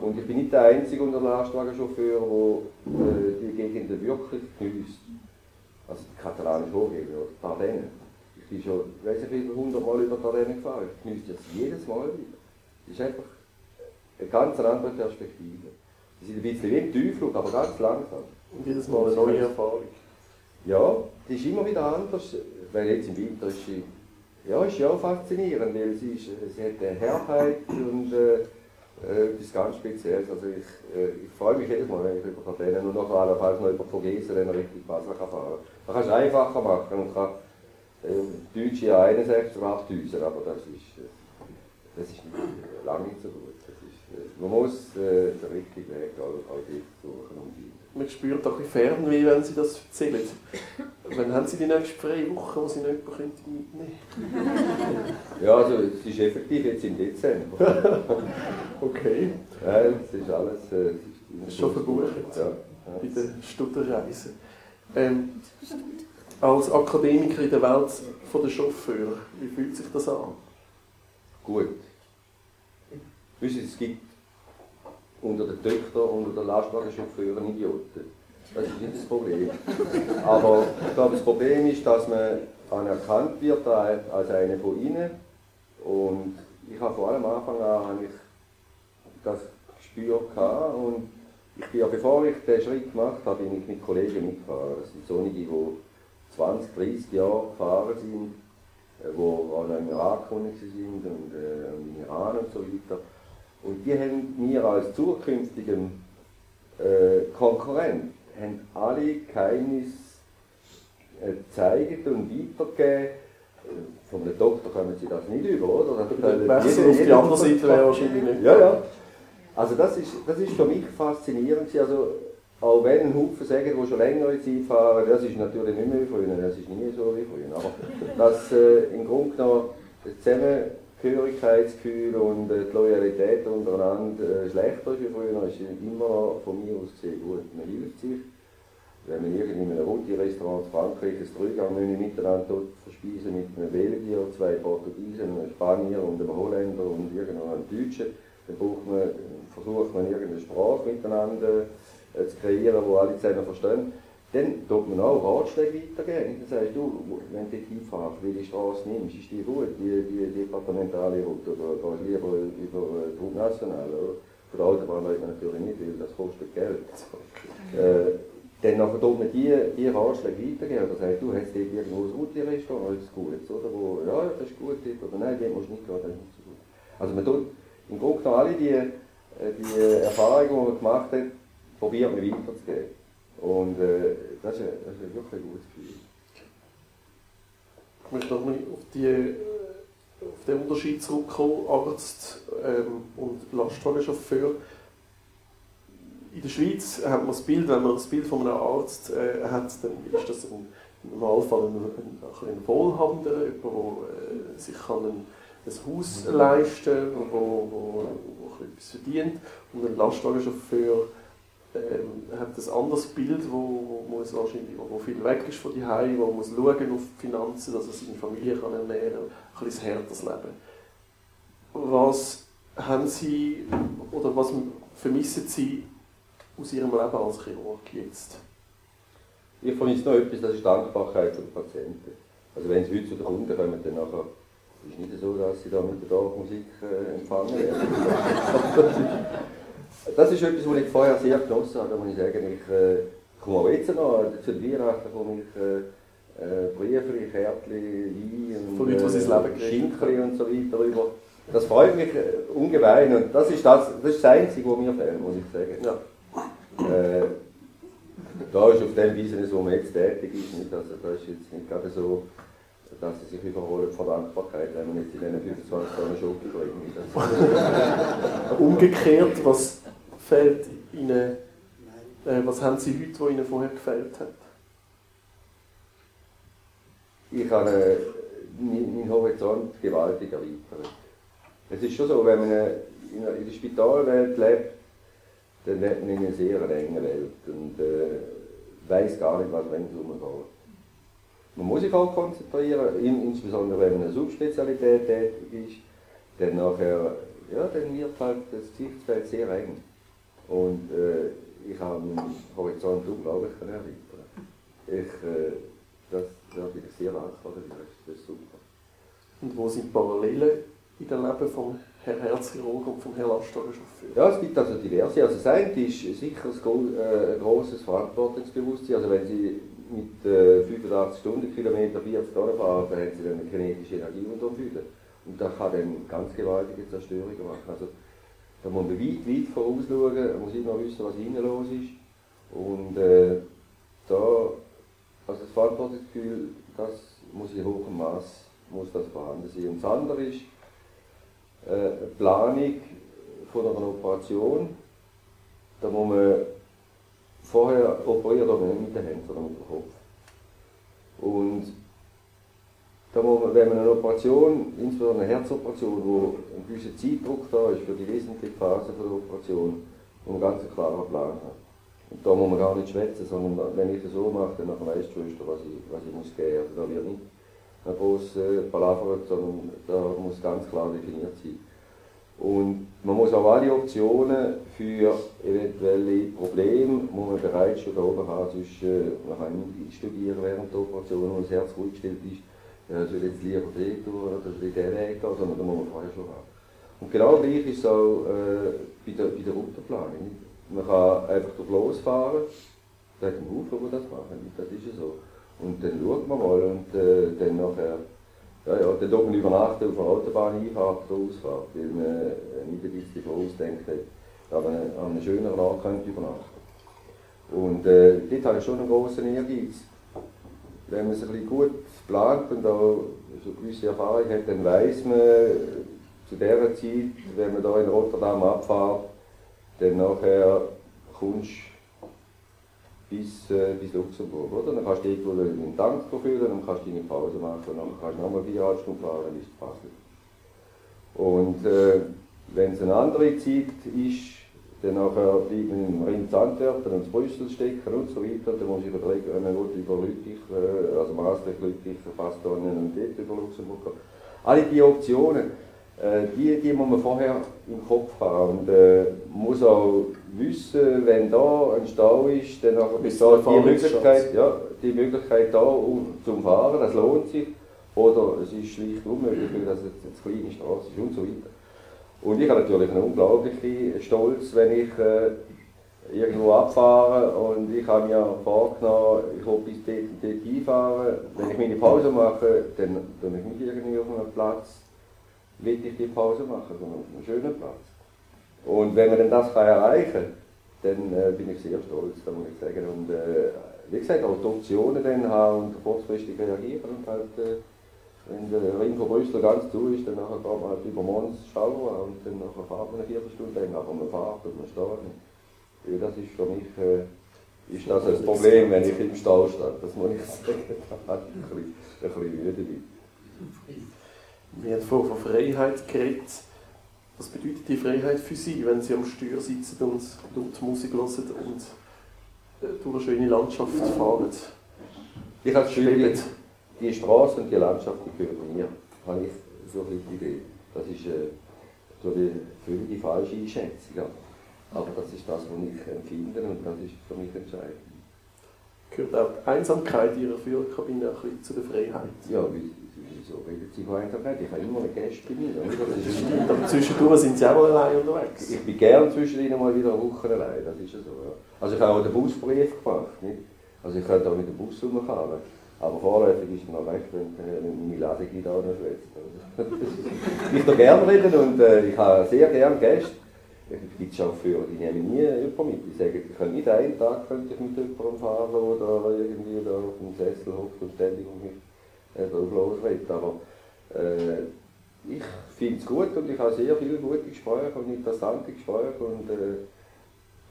Und ich bin nicht der einzige unter Lastwagenchauffeur, der äh, die Gegend wirklich genießt. Also die katalanische Hochebene oder die Ardennen. Ich bin schon, weiß nicht wie viele hundert Mal über die Ardennen gefahren. Ich genieße das jedes Mal wieder. Das ist einfach eine ganz andere Perspektive. Die sind ein bisschen wie im Tiefflug, aber ganz langsam. Und jedes Mal eine neue Erfahrung. Ja, die ist immer wieder anders, weil jetzt im Winter ist sie ja, ist ja faszinierend, weil sie, ist, sie hat eine Herrheit und äh, äh, etwas ganz Spezielles. Also ich, äh, ich freue mich jedes Mal, wenn ich über Kapellen und nachher allenfalls noch über Vogesen, wenn er richtig Basel kann fahren kann. Man kann es einfacher machen und kann äh, Deutsche ja 61 8000, aber das ist, äh, das ist nicht, lange nicht so gut. Das ist, äh, man muss äh, den richtigen Weg auch, auch dort suchen und finden man spürt auch ein Fernweh, wenn Sie das erzählen. Wann haben Sie die nächste freie Woche, wo Sie noch jemanden mitnehmen könnten? Ja, also es ist effektiv jetzt im Dezember. okay. Ja, es ist alles... Es ist schon verbucht ja. bei den Stutterreisen. Ähm, als Akademiker in der Welt der Chauffeure, wie fühlt sich das an? Gut. Wissen es gibt unter den Töchtern, unter den Lastwagenchauffeuren Idioten. Das ist nicht das Problem. Aber ich glaube, das Problem ist, dass man anerkannt wird als eine von ihnen. Und ich habe vor allem am Anfang an ich das Gespür gehabt. Und ich bin ja, bevor ich den Schritt gemacht habe, bin ich mit Kollegen mitgefahren. Das sind solche, die 20, 30 Jahre gefahren sind, äh, auch noch im Irak sind und äh, im Iran und so weiter. Und die haben mir als zukünftigen äh, Konkurrent haben alle Geheimnis äh, gezeigt und weitergegeben. Von einem Doktor kommen sie das nicht über, oder? Der Wechsel auf die andere Seite wäre wahrscheinlich nicht. Ja, ja. Also das ist, das ist für mich faszinierend. Also, auch wenn ein Haufen sagen, die schon längere Zeit fahren, das ist natürlich nicht mehr wie früher, das ist nie so wie früher. Aber dass äh, im Grunde genommen zusammen Gehörigkeitsgefühl und äh, die Loyalität untereinander äh, schlechter ist wie früher, ist immer noch von mir aus gesehen gut. Man hilft sich. Wenn man irgendwie in einem Routier-Restaurant in Frankreich ein Dreigang-Menü miteinander verspeisen mit einem Belgier, zwei Portugiesen, einem Spanier und einem Holländer und irgendeinem Deutschen, dann braucht man, versucht man irgendeine Sprache miteinander zu kreieren, wo alle zusammen verstehen dann tut man auch Ratschläge weitergeben. Dann sagst du, wenn du hinfährst, welche Straße nimmst, ist die gut, die, die departementale Route, oder gehst du lieber über die Route National, oder? Von der Autobahn weiß man natürlich nicht, weil das kostet Geld. Äh, dann nachher tut man die, die Ratschläge weitergeben, oder sagst du, hast dort irgendwo ein Routier-Restaurant, ist gut, oder? Wo, ja, das ist gut, oder nein, dort musst du nicht gehen, das ist nicht so gut. Also man tut im Grunde genommen alle die, äh, die Erfahrungen, die man gemacht hat, probiert man weiterzugeben. Und äh, das, ist, das ist wirklich ein gutes Gefühl. Ich möchte nochmal auf, äh, auf den Unterschied zurückkommen, Arzt ähm, und Lastwagenchauffeur. In der Schweiz hat man das Bild, wenn man das Bild von einem Arzt äh, hat, dann ist das im Normalfall ein, ein, ein Wohlhabender, jemand, der äh, sich kann ein, ein Haus leisten kann, wo etwas verdient. Und ein Lastwagenchauffeur ähm, hat ein anderes Bild, wo, wo, muss wahrscheinlich, wo, viel weg ist von die Hause, wo muss schauen auf die Finanzen, dass er seine Familie kann ernähren kann, ein bisschen härteres Leben. Was haben Sie oder was vermissen Sie aus Ihrem Leben als Chirurg jetzt? Ich vermisse noch etwas, das ist Dankbarkeit für die Patienten. Also wenn sie heute zu den Kunden kommen, dann nachher ist es nicht so, dass sie da mit der Dorfmusik äh, empfangen werden. das ist etwas, was ich vorher sehr genossen habe, da muss ich sagen, ich äh, komme auch jetzt noch, zu den Weihnachten komme ich äh, äh, Briefe, Kärtchen, Wein und äh, Schinken und so weiter rüber. Das freut mich äh, ungemein und das ist das, das, ist das Einzige, was mir fehlt, muss ich sagen. Ja. Äh, da ist auf dem Weise, wo man jetzt tätig ist, nicht, also da ist jetzt nicht gerade so, dass sie sich überholen vor Dankbarkeit, wenn man jetzt in diesen 25 Jahren Schoki bringt. Umgekehrt, was fehlt Ihnen, äh, was haben Sie heute, was Ihnen vorher gefällt hat? Ich habe äh, meinen Horizont gewaltig erweitert. Es ist schon so, wenn man in der Spitalwelt lebt, dann lebt man in einer sehr engen Welt und äh, weiß gar nicht, was ringsum geht. Man muss sich auch konzentrieren, insbesondere wenn man eine Subspezialität tätig ist, dann nachher, ja, dann wird halt das Gesichtsfeld sehr eng. Und äh, ich habe meinen Horizont unglaublich erweitert. Ich, äh, das bin ich sehr dankbar dafür, das ist super. Und wo sind Parallelen in dem Leben vom Herr Herzchirurg und vom Herrn Lastwagenchauffeur? Ja, es gibt also diverse. Also das eine ist sicher ein, großes Verantwortungsbewusstsein. Also wenn Sie mit äh, 85 Stundenkilometer 40 Tonnen fahren, dann haben Sie dann eine kinetische Energie unterfühlen. Und das kann dann ganz gewaltige Zerstörungen machen. Also da muss man weit, weit vorausschauen, man muss immer wissen, was innen los ist. Und äh, da, also das Verantwortungsgefühl, das muss in hohem Maß muss das vorhanden sein. Und das andere ist, äh, Planung von einer Operation. Da muss man vorher operieren, aber nicht mit den Händen, sondern mit dem Kopf. Und da muss man, wenn man eine Operation, insbesondere eine Herzoperation, wo ein gewisser Zeitdruck da ist für die wesentliche Phase der Operation, muss man ganz einen klaren Plan haben. Und da muss man gar nicht schwätzen, sondern wenn ich das so mache, dann weiß die Schwester, was ich, was ich muss geben. Also da wird nicht ein großes Palaver, sondern da muss ganz klar definiert sein. Und man muss auch alle Optionen für eventuelle Probleme muss man bereits schon da oben haben, sonst äh, man kann nicht studieren während der Operation, wenn das Herz ruhig gestellt ist, ja, soll jetzt lieber den tun oder soll ich den Weg gehen, sondern da muss man vorher schon haben. Und genau gleich ist es auch äh, bei, der, bei der Routenplanung. Man kann einfach durch losfahren, da hat einen Haufen, die das machen, das ist ja so. Und dann schaut man mal und äh, dann nachher, ja, ja, dann tut man übernachten auf der Autobahn Einfahrt oder Ausfahrt, weil man äh, nicht ein bisschen vorausdenkt hat, dass man an einem schöneren Ort könnte übernachten Und äh, dort habe ich schon einen grossen Ehrgeiz. Wenn man es ein bisschen gut plant und auch so gewisse Erfahrung hat, dann weiß man zu dieser Zeit, wenn man da in Rotterdam abfährt, dann nachher kommst bis, äh, bis Luxemburg. Oder? Dann kannst du irgendwo einen Tank füllen, dann kannst du deine Pause machen, dann kannst du nochmal viereinhalb Stunden fahren, dann ist es Basel. Und äh, wenn es eine andere Zeit ist, dann nachher bleiben im Rinz Antwerpen und Brüssel stecken und so weiter, dann muss ich überlegen, wenn man über Lüttich, äh, also Maastricht, Lüttich, Bastogne und dort über Luxemburg gehen. Alle diese Optionen, äh, die, die muss man vorher im Kopf haben und äh, muss auch wissen, wenn da ein Stau ist, dann ist da die Möglichkeit, ja, die Möglichkeit da um, zum Fahren, das lohnt sich. Oder es ist schlicht unmöglich, weil das jetzt eine kleine Straße ist und so weiter. Und ich habe natürlich einen unglaublichen Stolz, wenn ich äh, irgendwo abfahre und ich habe mir vorgenommen, ich will bis dort und dort hinfahren. Wenn ich meine Pause mache, dann tue ich mich irgendwie auf einem Platz, will ich die Pause machen, sondern auf einem schönen Platz. Und wenn man dann das kann erreichen kann, dann äh, bin ich sehr stolz, da muss ich sagen. Und äh, wie gesagt, auch die Optionen dann haben und kurzfristig reagieren und halt, äh, wenn der Ring von Brüssel ganz zu ist, dann nachher geht man halt über Mons schauen und dann nachher fahrt man eine Viertelstunde länger, aber man fährt und man steht nicht. Ja, das ist für mich äh, ist das ein Problem, wenn ich im Stau stehe. Das muss ich sagen, da hat ich ein bisschen, ein bisschen müde bin. Wir haben vorhin von Freiheit geredet. Was bedeutet die Freiheit für Sie, wenn Sie am Steuer sitzen und dort Musik hören und äh, durch eine schöne Landschaft fahren? Ich habe das Gefühl, die Straße und die Landschaft die gehören mir. Habe ich so eine Idee. Das ist äh, so eine völlig falsche Einschätzung. Aber das ist das, was ich empfinde und das ist für mich entscheidend. Gehört auch die Einsamkeit Ihrer Führerkabine ein bisschen zu der Freiheit? Ja, wieso reden Sie von Einsamkeit? Ich habe immer eine Gäste bei mir. Aber zwischendurch sind Sie auch mal allein unterwegs. Ich bin gerne zwischen Ihnen mal wieder eine Woche allein, das ist ja so. Ja. Also ich habe auch den Busbrief gemacht. Nicht? Also ich könnte auch mit dem Bus rumfahren. Aber vorläufig ist mir noch recht, wenn meine Ladegitarre auch noch schwätzt. Ich würde gerne reden und äh, ich habe sehr gerne Gäste. Es gibt Chauffeure, die nehmen nie jemanden mit. Die sagen, ich könnte nicht einen Tag könnte ich mit jemandem fahren oder irgendwie da auf dem Sessel hockt und ständig um mich äh, drauf losredet. Aber äh, ich finde es gut und ich habe sehr viele gute Gespräche und interessante Gespräche und äh,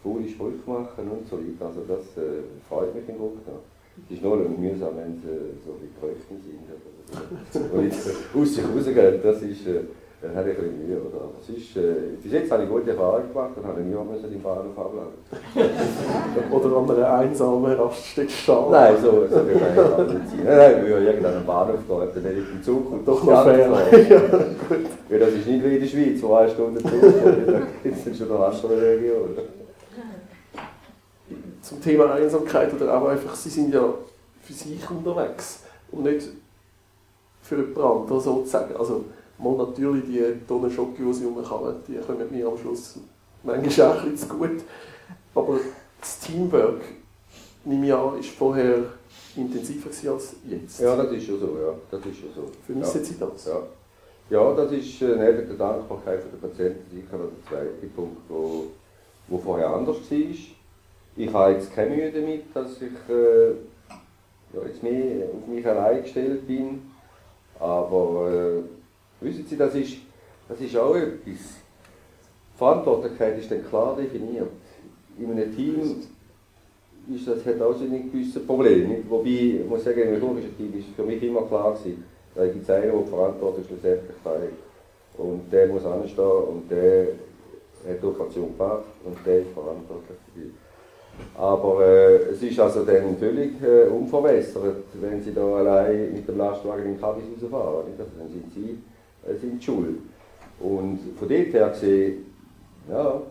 coole Sprüche machen und so weiter. Also das äh, freut mich im Grunde genommen. Es ist nur mühsam, wenn sie so wie Kröchten sind. Oder und jetzt aus sich rausgehen, das ist, äh, dann habe ich ein bisschen Mühe. Oder? Es ist, äh, bis jetzt habe ich gute Erfahrungen gemacht und habe niemand müssen im Bahnhof abladen. oder an einer einsamen Raststätte Nein, so, so will ich nicht sein. Nein, nein, wir würden irgendeinen Bahnhof gehen, dann hätte ich im Zug und doch noch fair. ja, gut. Weil das ist nicht wie in der Schweiz, wo eine Stunde Zug da gibt es schon eine andere Region zum Thema Einsamkeit oder auch einfach, sie sind ja für sich unterwegs und nicht für jemand anderen sozusagen. Also mal natürlich die Tonnen Schocke, die sie rumkauen, die kommen mir am Schluss manchmal auch ein bisschen zu gut. Aber das Teamwork, nehme ich an, ist vorher intensiver als jetzt. Ja, das ist schon so, ja. Das ist schon so. Vermissen ja. Sie das? Ja. Ja, das ist äh, neben der Dankbarkeit der Patienten sicher der zweite Punkt, wo, wo vorher anders war. Ich habe jetzt keine Mühe damit, dass ich äh, ja, jetzt mehr auf mich allein gestellt bin. Aber äh, wissen Sie, das ist, das ist auch etwas. Verantwortlichkeit ist dann klar definiert. In einem Team ist das, hat auch so ein gewisses Problem. Wobei, ich muss sagen, im chirurgischen Team ist für mich immer klar gewesen, da gibt es einen, der die Verantwortung schlussendlich trägt. Und der muss anstehen und der hat die Operation gemacht und der ist verantwortlich dafür. Aber äh, es ist also dann völlig äh, unverwässert, wenn Sie da allein mit dem Lastwagen in Cadiz rausfahren. Nicht? Also dann sind Sie äh, sind schuld. Und von dort her gesehen, ja,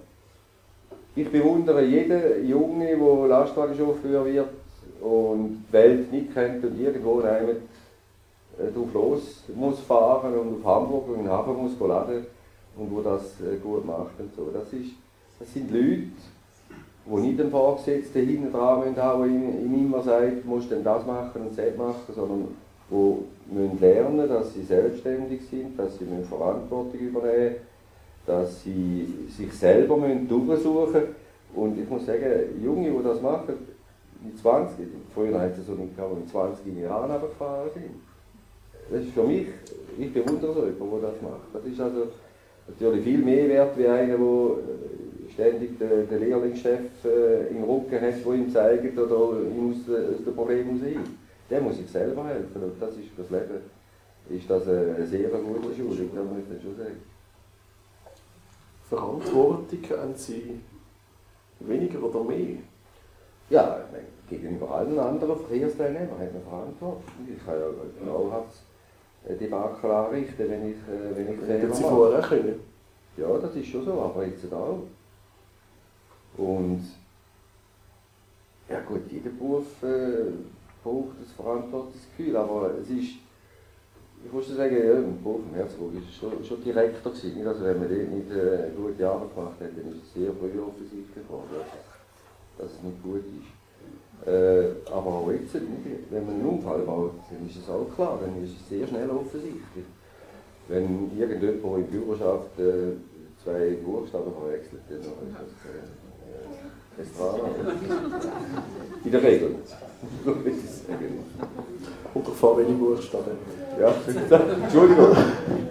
ich bewundere jeden Junge, der Lastwagenchauffeur wird und die Welt nicht kennt und irgendwo einem äh, drauf los muss fahren und auf Hamburg und in den Hafen muss laden und wo das äh, gut macht und so. Das, ist, das sind Leute, wo nicht ein Vorgesetzter hinten dran haben, der ihm, immer sagt, musst denn das machen und das machen, sondern wo müssen lernen, dass sie selbstständig sind, dass sie Verantwortung übernehmen dass sie sich selber müssen durchsuchen müssen. Und ich muss sagen, Junge, die das machen, mit 20, früher hat es so nicht gehabt, mit 20 Jahren runtergefahren sind. Das ist für mich, ich bewundere so jemanden, der das macht. Das ist also natürlich viel mehr wert wie einer, der ständig den, den Lehrlingschef äh, im Rücken hat, der ihm zeigt oder ihm aus, aus dem Problem raus Der muss sich selber helfen und das ist für das Leben ist das eine sehr gute Schule, das muss ich schon sagen. Verantwortung haben Sie weniger oder mehr? Ja, ich gegenüber allen anderen Verkehrsteilnehmern hat man Verantwortung. Ich kann ja genau Debakel anrichten, wenn ich, äh, wenn ich Fehler Sie vorher können? Ja, das ist schon so, aber jetzt auch. Und ja gut, jeder Beruf äh, braucht ein Verantwortungsgefühl, aber es ist, ich muss sagen, ja, im Beruf im Herzog ist schon, schon direkter gewesen. Nicht? Also wenn man dort nicht äh, gute Arbeit gemacht hat, dann ist es sehr früh offensichtlich geworden, dass es nicht gut ist. Äh, aber auch jetzt, wenn man einen Unfall baut, dann ist es auch klar, dann ist es sehr schnell offensichtlich. Wenn irgendjemand, der in Büro schafft, äh, zwei Buchstaben verwechselt, dann ist das äh, es war in der Regel. Und davor wenig Buchstaben. Ja, Entschuldigung.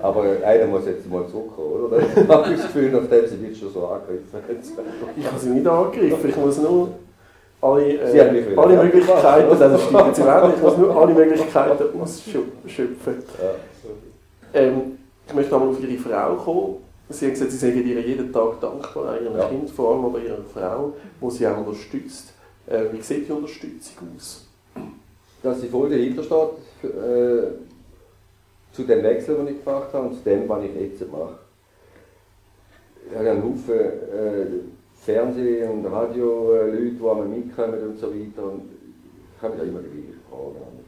Aber einer muss jetzt mal zurückkommen, oder? Ich habe das Gefühl, nachdem sie mich schon so angegriffen haben. Ich habe sie nicht angegriffen, ich muss nur alle, äh, alle Möglichkeiten, das stimmt werden, ich muss nur alle Möglichkeiten ausschöpfen. Ja. Ähm, ich möchte nochmal auf Ihre Frau kommen. Sie haben gesagt, Sie sagen ihr jeden Tag dankbar, Ihrem ja. Kind vor allem, aber Ihrer Frau, die Sie auch unterstützt. Äh, wie sieht die Unterstützung aus? Dass sie voll dahinter steht, äh, zu dem Wechsel, den ich gemacht habe und zu dem, was ich jetzt mache. Ich habe einen Haufen äh, Fernseh- und Radio-Leute, die einmal mitkommen und so weiter. Und ich habe mich da immer die gleiche Frage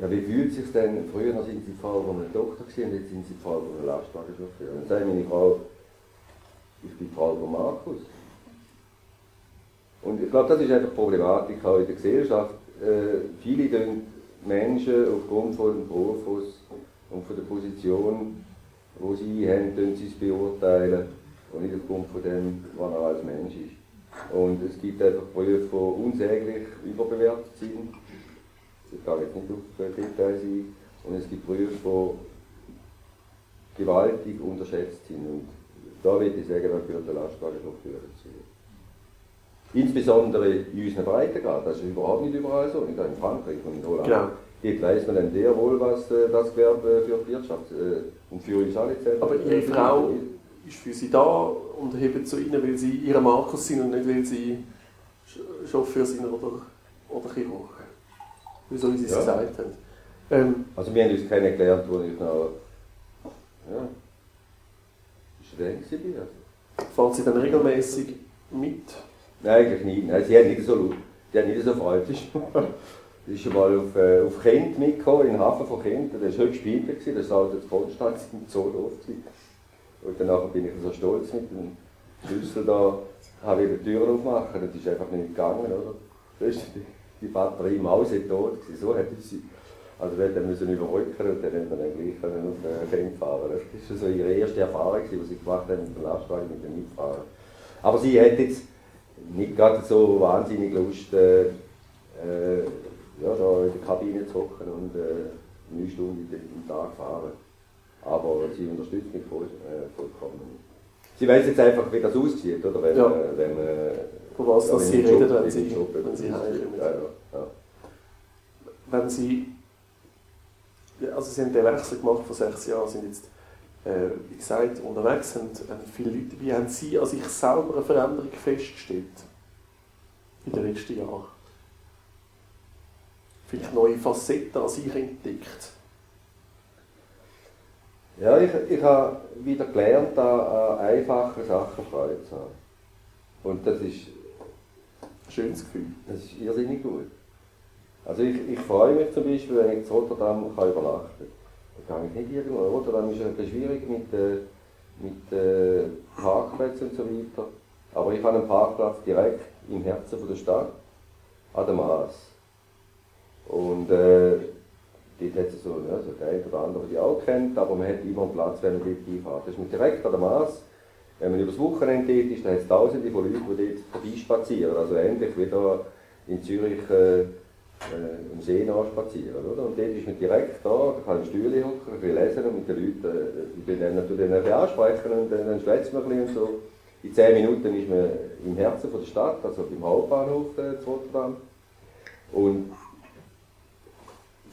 ja, wie fühlt es sich denn? Früher sind sie Fahrer von einer Tochter und jetzt sind sie Fahrer von einem Lastwagenchauffeur. Dann sagt meine Frau, ich bin Frau von Markus. Und ich glaube, das ist einfach die Problematik auch in der Gesellschaft. Äh, viele Menschen aufgrund von dem Beruf und von der Position, die sie haben, sie es beurteilen und nicht aufgrund von dem, was er als Mensch ist. Und es gibt einfach Berufe, die unsäglich überbewertet sind nicht auf Details ein. Und es gibt Berufe, die gewaltig unterschätzt sind. Und da würde ich sagen, da gehört der Lastwagenchauffeur dazu. Insbesondere in unseren Breitengrad. Das ist überhaupt nicht überall so. Nicht in Frankreich und in Holland. Genau. Dort weiss man dann sehr wohl, was äh, das Gewerbe für die Wirtschaft äh, und für uns alle zählt. Aber Ihre Frau ist für Sie da und hebt zu Ihnen, weil Sie Ihre Markus sind und nicht, weil Sie Chauffeur sind oder, oder Chirurg wieso Sie es ja. gesagt haben. Ähm, also wir haben uns kennengelernt, wo ich noch ja, streng war. Also. Fahren Sie dann regelmäßig mit? Nein, eigentlich nicht. Nein, sie haben nicht so, die haben nicht so freundlich. Ich ist mal auf, äh, auf Kent mitgekommen, in den Hafen von Kent. Das war höchst Bibel, das war halt Konstanz im Zoo Und danach bin ich so stolz mit dem Schlüssel da, habe ich die Türen aufmachen. Das ist einfach nicht gegangen, oder? Das ist die Batterie mausetot gewesen. So hätte sie. Also wir hätten müssen überrücken und dann hätten wir dann gleich können auf den Camp fahren. Das war so ihre erste Erfahrung, die sie gemacht haben mit dem Lastwagen, mit dem Mitfahren. Aber sie hat jetzt nicht gerade so wahnsinnig Lust, äh, äh, ja, da in der Kabine zu hocken und äh, neun Stunden am Tag fahren. Aber sie unterstützt mich voll, äh, vollkommen. Sie weiß jetzt einfach, wie das aussieht, oder? Wenn, ja. wenn, von was ja, Sie reden, wenn Sie, wenn Sie heimkommen. Ja, ja. Wenn Sie, also Sie haben den Wechsel gemacht vor sechs Jahren, sind jetzt, äh, wie gesagt, unterwegs, haben, haben viele Leute Wie Haben Sie an sich selber eine Veränderung festgestellt in den letzten Jahren? Vielleicht neue Facetten an sich entdeckt? Ja, ich, ich habe wieder gelernt, an, einfachen Sachen Freude zu haben. Und das ist schönes Gefühl. Das ist irrsinnig gut. Also ich, ich freue mich zum Beispiel, wenn ich in Rotterdam kann übernachten kann. Da kann ich nicht irgendwo. Rotterdam ist ein schwierig mit, äh, mit äh, Parkplätzen und so weiter. Aber ich habe einen Parkplatz direkt im Herzen der Stadt, an der Maas. Und äh, dort hat es so, ja, so der eine oder andere, die auch kennt, aber man hat immer einen Platz, wenn man dort hinfährt. Das ist direkt an der Maas. Wenn man übers Wochenende geht, ist, dann hat es tausende von Leuten, die dort vorbeispazieren. Also ähnlich wie da in Zürich äh, äh, am See spazieren. Oder? Und dort ist man direkt da, da kann ein Stühle hocken, ein bisschen lesen und mit den Leuten, äh, dann natürlich bisschen ansprechen und dann, dann schwätzt man ein bisschen und so. In zehn Minuten ist man im Herzen von der Stadt, also beim Hauptbahnhof äh, Rotterdam. Und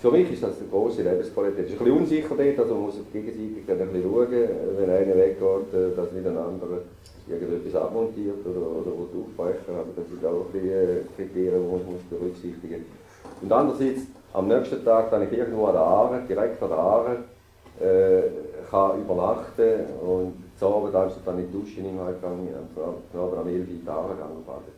für mich ist das eine große Lebensqualität. Es ist ein bisschen unsicher dort, also man muss gegenseitig dann ein bisschen schauen, wenn einer weggeht, äh, dass nicht ein anderer irgendetwas abmontiert oder, oder aufbrechen Aber das sind auch ein äh, Kriterien, die man muss berücksichtigen muss. Und andererseits, am nächsten Tag, wenn ich irgendwo an der Aare, direkt an der Aare, äh, kann übernachten und zu Abend anstatt dann in die Dusche im Heimgang, am Abend am 11 Uhr in die Aare baden.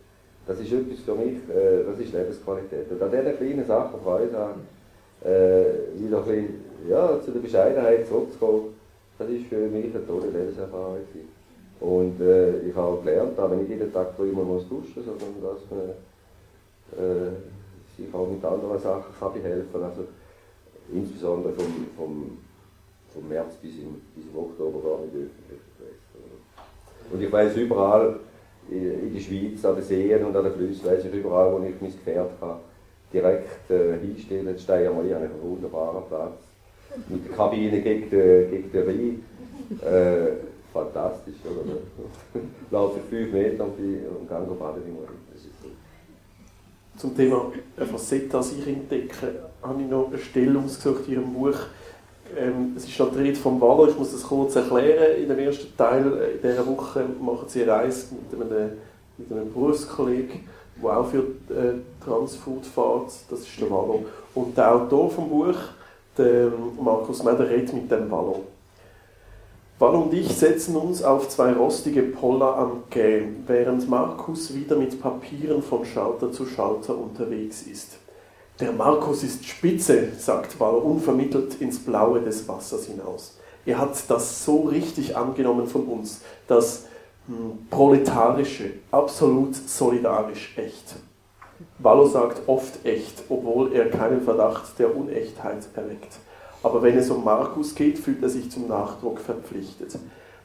Das ist etwas für mich, äh, das ist Lebensqualität. Und an diesen kleinen Sachen Freude haben, äh, wieder ein bisschen, ja, zu der Bescheidenheit zurückzukommen, das ist für mich eine tolle Lebenserfahrung. Und äh, ich habe auch gelernt, dass man nicht jeden Tag dreimal muss duschen sondern dass man äh, sich auch mit anderen Sachen kann behelfen kann. Also, insbesondere vom, vom, vom März bis im, bis im Oktober gar nicht öffentlich Und ich weiß überall in der Schweiz, an den Seen und an den Flüssen, weiß ich überall, wo ich mein Gefährt habe, direkt äh, hinstellen. In Steiermark habe ich einen wunderbaren Platz. Mit der Kabine gegen den, Rhein. Äh, fantastisch, oder? Laufe fünf Meter und, und gehe baden im. Zum Thema Facette als ich entdecke, habe ich noch eine Stelle ausgesucht in Ihrem Buch. Ähm, es ist noch Rede vom Wallo, ich muss das kurz erklären. In dem ersten Teil äh, dieser Woche machen Sie eine Reise mit einem, mit einem Berufskollegen der auch für äh, Transfood fährt, das ist der Wallo. Und der Autor vom Buch, der Markus Meder, redet mit dem Wallo. Wall und ich setzen uns auf zwei rostige Poller am Gähn, während Markus wieder mit Papieren von Schalter zu Schalter unterwegs ist. Der Markus ist spitze, sagt Wall unvermittelt ins Blaue des Wassers hinaus. Er hat das so richtig angenommen von uns, das hm, proletarische, absolut solidarisch echt. Wallo sagt oft echt, obwohl er keinen Verdacht der Unechtheit erweckt. Aber wenn es um Markus geht, fühlt er sich zum Nachdruck verpflichtet.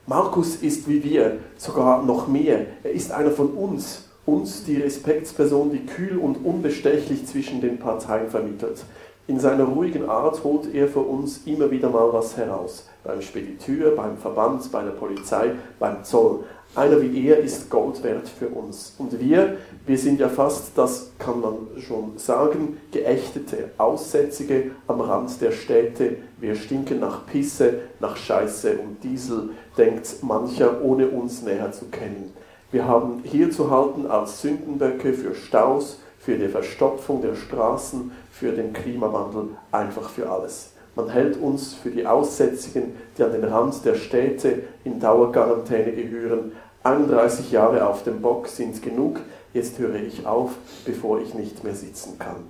Markus ist wie wir, sogar noch mehr. Er ist einer von uns, uns die Respektsperson, die kühl und unbestechlich zwischen den Parteien vermittelt. In seiner ruhigen Art holt er für uns immer wieder mal was heraus. Beim Spediteur, beim Verband, bei der Polizei, beim Zoll. Einer wie er ist Gold wert für uns. Und wir, wir sind ja fast, das kann man schon sagen, geächtete Aussätzige am Rand der Städte. Wir stinken nach Pisse, nach Scheiße und Diesel, denkt mancher, ohne uns näher zu kennen. Wir haben hier zu halten als Sündenböcke für Staus, für die Verstopfung der Straßen, für den Klimawandel, einfach für alles. Man hält uns für die Aussätzigen, die an den Rand der Städte in Dauerquarantäne gehören. 31 Jahre auf dem Bock sind genug, jetzt höre ich auf, bevor ich nicht mehr sitzen kann.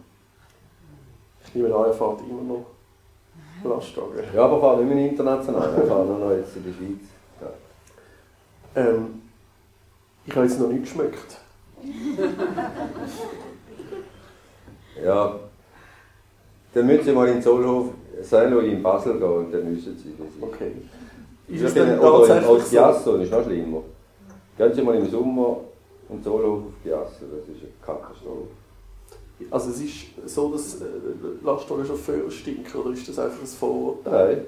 Ich nehme an, er fahrt immer noch Lastwagen. Ja, aber fahrt nicht mehr international, wir fahren noch jetzt in der Schweiz. Ja. Ähm, ich habe jetzt noch nicht geschmeckt. ja, dann müssen Sie mal in Zollhof sein oder in Basel gehen und dann müssen Sie. Okay. Ist es denn oder als Chiasso, das ist noch schlimmer. Gehen Sie mal im Sommer und Zollhof auf Chiasso, das ist eine Katastrophe. Also es ist so, dass äh, Lastwagenchauffeure stinken oder ist das einfach ein Vorurteil? Nein.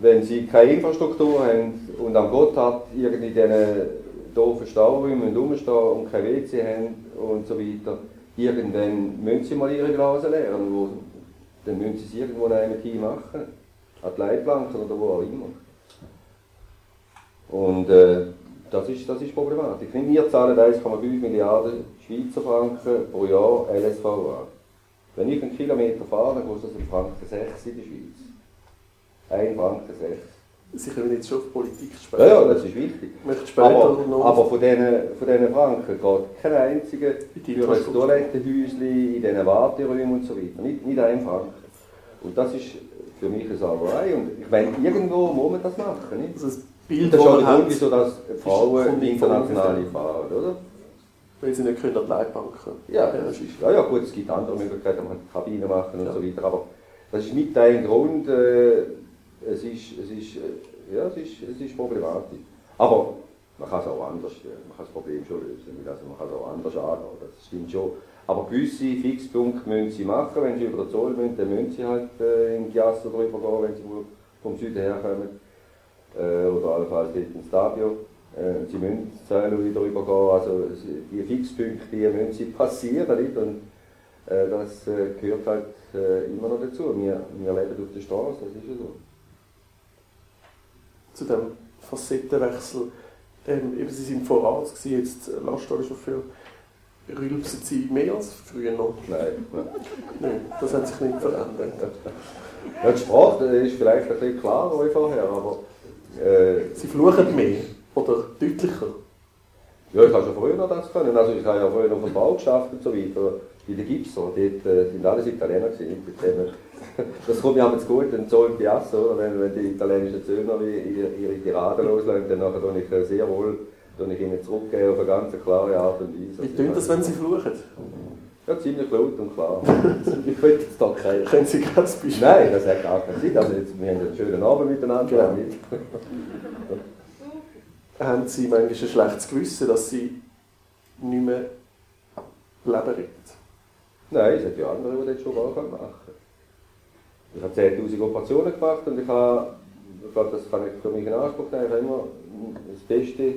Wenn Sie keine Infrastruktur haben und am Gotthard irgendwie diese doofen Stauräumen rumstehen und kein WC haben und so weiter, irgendwann müssen Sie mal Ihre Gläser leeren. Dann müssen Sie es irgendwo Team machen. An die Leitplanken oder wo auch immer. Und äh, das, ist, das ist problematisch. Wir zahlen 1,5 Milliarden Schweizer Franken pro Jahr LSVA. Wenn ich einen Kilometer fahre, dann kostet das einen Franken 6 in der Schweiz. 1 Franken 6. Sie können jetzt schon auf Politik sprechen. Ja, ja, das ist wichtig. aber, aber von diesen, von diesen Franken geht kein einziger für ein Toilettenhäuschen, in diesen Warteräumen und so weiter. Nicht, nicht ein Franken. Und das ist für mich eine Sauerei. Und ich meine, irgendwo muss man das machen. Nicht? Also das Bild, das ist schon der wieso dass Frauen internationale fahren, oder? Weil sie nicht können an die Leitbanken. Ja, ja, ja, ja, gut, es gibt andere Möglichkeiten, man kann Kabinen machen und ja. so weiter. Aber das ist mit ein Grund, äh, es ist, es ist, äh, ja, es ist, es ist problematisch. Aber man kann es auch anders, man kann das Problem schon lösen, also man kann es auch anders angehen, das stimmt schon. Aber gewisse Fixpunkte müssen sie machen, wenn sie über den Zoll müssen, dann müssen sie halt äh, in Chiasso drüber gehen, wenn sie vom Süden herkommen, äh, oder allenfalls dort ins Stabio. Äh, sie müssen Zoll wieder drüber gehen, also die Fixpunkte, die müssen sie passieren, nicht? und äh, das äh, gehört halt äh, immer noch dazu. Wir, wir leben auf der Straße, das ist ja so zu dem Facettenwechsel. Ähm, eben, Sie sind voraus, gewesen, jetzt Lastwagenchauffeur. Rülpsen Sie mehr als früher noch? Nein. Nein, das hat sich nicht verändert. Ja, die Sprache ist vielleicht ein bisschen klarer wie vorher, aber... Äh, Sie fluchen mehr oder deutlicher? Ja, ich habe schon früher noch das können. Also ich habe ja früher noch auf dem Bau geschafft und so weiter. Bei den Gipser, dort äh, sind alles Italiener gewesen. Das kommt mir aber zu gut, ein Zoll Piazza, oder? Wenn, wenn die italienischen Zöllner ihre, ihre loslassen, dann nachher ich äh, sehr wohl ich ihnen zurückgeben auf eine ganz klare Art und Weise. Wie tönt das, wenn Sie fluchen? Ja, ziemlich laut und klar. ich könnte jetzt da keinen. Können Sie kein Beispiel? Nein, das hat gar keinen Sinn. Also jetzt, wir haben einen schönen Abend miteinander. Ja. haben Sie manchmal ein schlechtes Gewissen, dass Sie nicht mehr Leben retten? Nein, es hat ja andere, die das schon gar machen können. Ich habe 10'000 Operationen gemacht und ich habe, ich glaube, das kann ich für mich in Anspruch nehmen, ich habe immer das Beste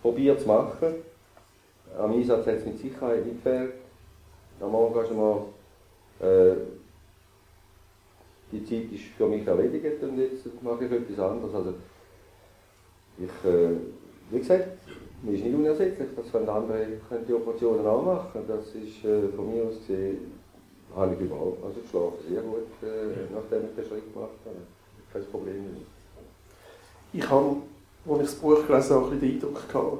probiert zu machen. Am Einsatz hat es mit Sicherheit nicht gefehlt. Am Engagement, äh, die Zeit ist für mich erledigt und jetzt mache ich etwas anderes. Also, ich, äh, wie gesagt, mir ist nicht unersetzlich, dass andere die Operationen auch machen. Das ist äh, von mir aus gesehen, habe ich überhaupt, also ich schlafe sehr gut, äh, nachdem ich den Schritt gemacht habe. Kein Problem mehr. ich habe, als ich das Buch gelesen habe, ein den Eindruck gehabt,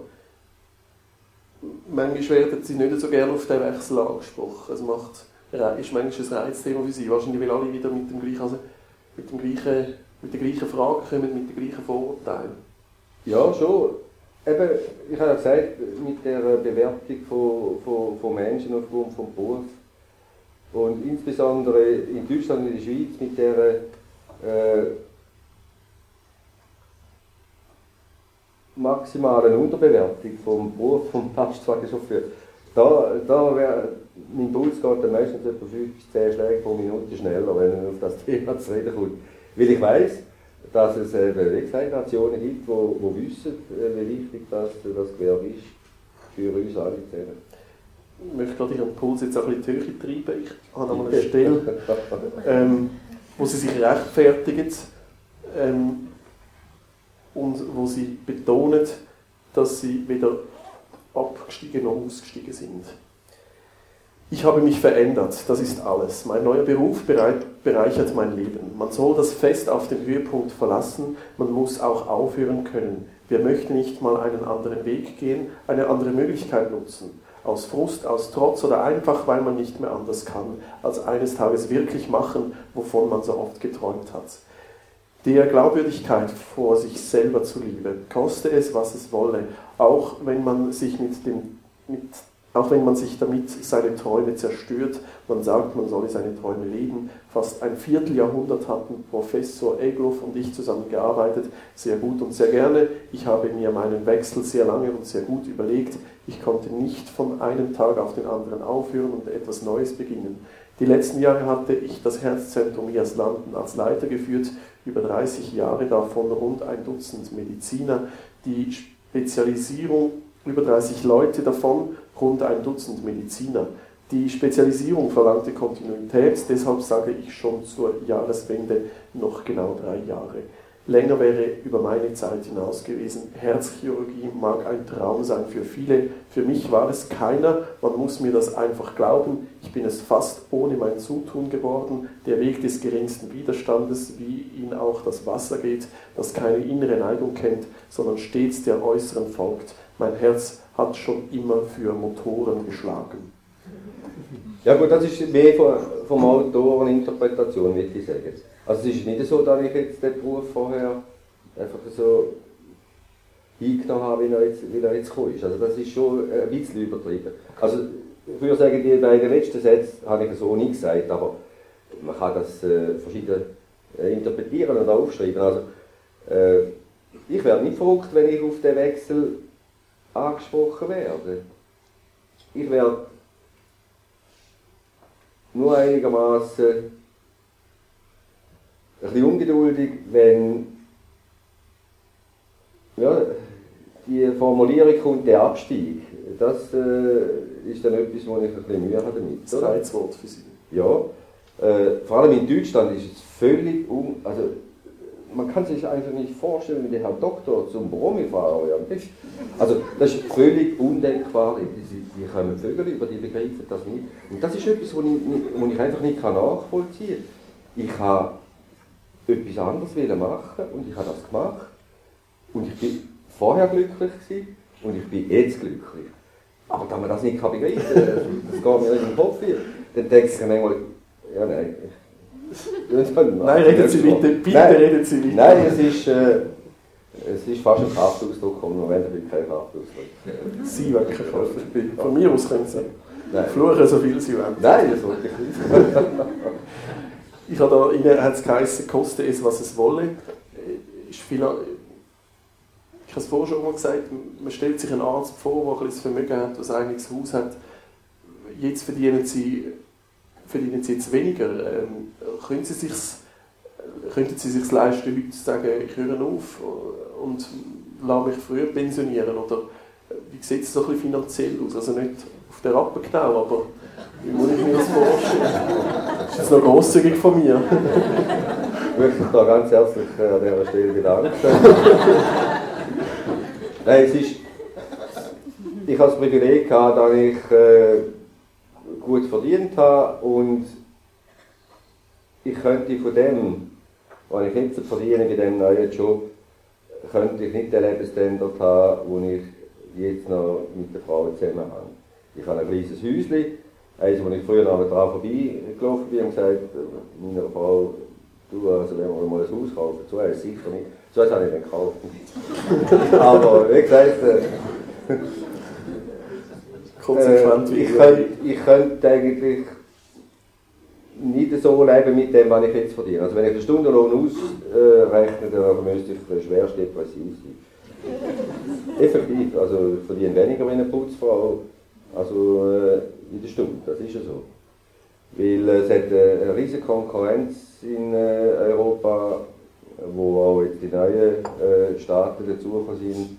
manchmal werden sie nicht so gerne auf den Wechsel angesprochen. Es macht, ist manchmal ein Reizthema für sie. Wahrscheinlich, weil alle wieder mit, dem gleichen, also mit, dem gleichen, mit der gleichen Frage kommen, mit den gleichen Vorurteilen. Ja, schon. Eben, ich habe ja gesagt, mit der Bewertung von, von, von Menschen aufgrund des Berufs und insbesondere in Deutschland und in der Schweiz mit der äh, maximalen Unterbewertung vom Beruf vom Lastwagenchauffeur. Da, da wäre, mein Puls geht dann meistens etwa 5 bis 10 Schläge pro Minute schneller, wenn er auf das Thema zu reden kommt. Weil ich weiß, dass es eben, wie gesagt, Nationen gibt, die wo wissen, äh, wie wichtig das, das Gewerbe ist für uns alle zusammen. Ich möchte gerade Ihren Puls jetzt auch ein bisschen die Höhe treiben. Ich habe noch eine Stelle, ähm, wo Sie sich rechtfertigen ähm, und wo Sie betonen, dass Sie weder abgestiegen noch ausgestiegen sind. Ich habe mich verändert, das ist alles. Mein neuer Beruf bereichert mein Leben. Man soll das Fest auf den Höhepunkt verlassen, man muss auch aufhören können. Wir möchten nicht mal einen anderen Weg gehen, eine andere Möglichkeit nutzen. Aus Frust, aus Trotz oder einfach, weil man nicht mehr anders kann, als eines Tages wirklich machen, wovon man so oft geträumt hat. Der Glaubwürdigkeit vor sich selber zuliebe, koste es, was es wolle, auch wenn man sich mit dem mit auch wenn man sich damit seine Träume zerstört, man sagt, man solle seine Träume leben. Fast ein Vierteljahrhundert hatten Professor Egloff und ich zusammen gearbeitet, sehr gut und sehr gerne. Ich habe mir meinen Wechsel sehr lange und sehr gut überlegt. Ich konnte nicht von einem Tag auf den anderen aufhören und etwas Neues beginnen. Die letzten Jahre hatte ich das Herzzentrum Landen als Leiter geführt, über 30 Jahre davon rund ein Dutzend Mediziner. Die Spezialisierung über 30 Leute davon, rund ein Dutzend Mediziner. Die Spezialisierung verlangte Kontinuität, deshalb sage ich schon zur Jahreswende noch genau drei Jahre. Länger wäre über meine Zeit hinaus gewesen. Herzchirurgie mag ein Traum sein für viele. Für mich war es keiner. Man muss mir das einfach glauben. Ich bin es fast ohne mein Zutun geworden. Der Weg des geringsten Widerstandes, wie ihn auch das Wasser geht, das keine innere Neigung kennt, sondern stets der äußeren folgt. Mein Herz hat schon immer für Motoren geschlagen. Ja gut, das ist mehr vom Autoreninterpretation, würde ich sagen. Also es ist nicht so, dass ich jetzt den Beruf vorher einfach so eingenommen habe, wie er jetzt, wie er jetzt gekommen ist. Also das ist schon ein bisschen übertrieben. Also ich würde sagen, die beiden letzten Sätze habe ich so nicht gesagt, aber man kann das äh, verschieden äh, interpretieren und aufschreiben. Also äh, ich werde nicht verrückt, wenn ich auf den Wechsel angesprochen werde. Ich werde nur einigermaßen ein bisschen ungeduldig, wenn ja, die Formulierung kommt, der Abstieg. Das äh, ist dann etwas, wo ich ein bisschen Mühe habe damit. Das Reizwort für Sie. Ja, äh, vor allem in Deutschland ist es völlig un... Also, man kann sich einfach nicht vorstellen, wie der Herr Doktor zum Bromifahrer wird. Also das ist völlig undenkbar. Die, kommen Vögel über, die begreifen das nicht. Und das ist etwas, was ich, was ich einfach nicht nachvollziehen kann. Ich habe etwas anderes machen und ich habe das gemacht. Und ich bin vorher glücklich gewesen, und ich bin jetzt glücklich. Aber wenn man das nicht begreifen kann, das geht mir in den Kopf dann denke ich manchmal, ja nein, Nein, reden Sie bitte, bitte Nein. reden Sie weiter. Nein, es ist, äh, es ist fast ein Kraftausdruck, aber wir wollen wirklich keinen Kraftausdruck. Sie wollen keinen Kraftausdruck. Von mir aus können Sie Nein. fluchen, so viel Sie wollen. Nein, das wollte ich nicht. ich habe da, Ihnen hat es geheißen, koste es, was es wolle. Ist viel, ich habe es vorher schon mal gesagt, man stellt sich einen Arzt vor, der ein bisschen Vermögen hat, der ein eigenes Haus hat. Jetzt verdienen Sie verdienen sie jetzt weniger. Ähm, können sie sich's, könnten sie sich leisten, heute zu sagen, ich höre auf und lasse mich früher pensionieren? Oder äh, wie sieht es so ein bisschen finanziell aus? Also nicht auf der Rappen genau, aber wie muss ich mir das vorstellen? Das ist noch grosszügig von mir. Ich möchte mich da ganz herzlich äh, an dieser Stelle bedanken. Nein, es ist, ich habe das Privileg gehabt, dass ich äh, gut verdient habe und ich könnte von dem, was ich jetzt verdiene bei diesem neuen Job, könnte ich nicht den Lebensstandard haben, den ich jetzt noch mit der Frau zusammen habe. Ich habe ein kleines Häuschen, eins, wo ich früher noch dran vorbeigelaufen bin und gesagt meiner Frau, du, also wenn wir mal ein Haus kaufen, so eins sicher nicht. So habe ich nicht gekauft. Aber wie gesagt, äh, Konsequent äh, ich, könnte, ich könnte eigentlich nicht so leben mit dem, was ich jetzt verdiene. Also wenn ich den Stundenlohn ausrechne, dann müsste ich schwerst depressiv sein. Effektiv, also ich verdiene weniger wie eine Putzfrau, also äh, in der Stunde, das ist ja so. Weil es hat eine riesige Konkurrenz in äh, Europa, wo auch jetzt die neuen äh, Staaten dazugekommen sind,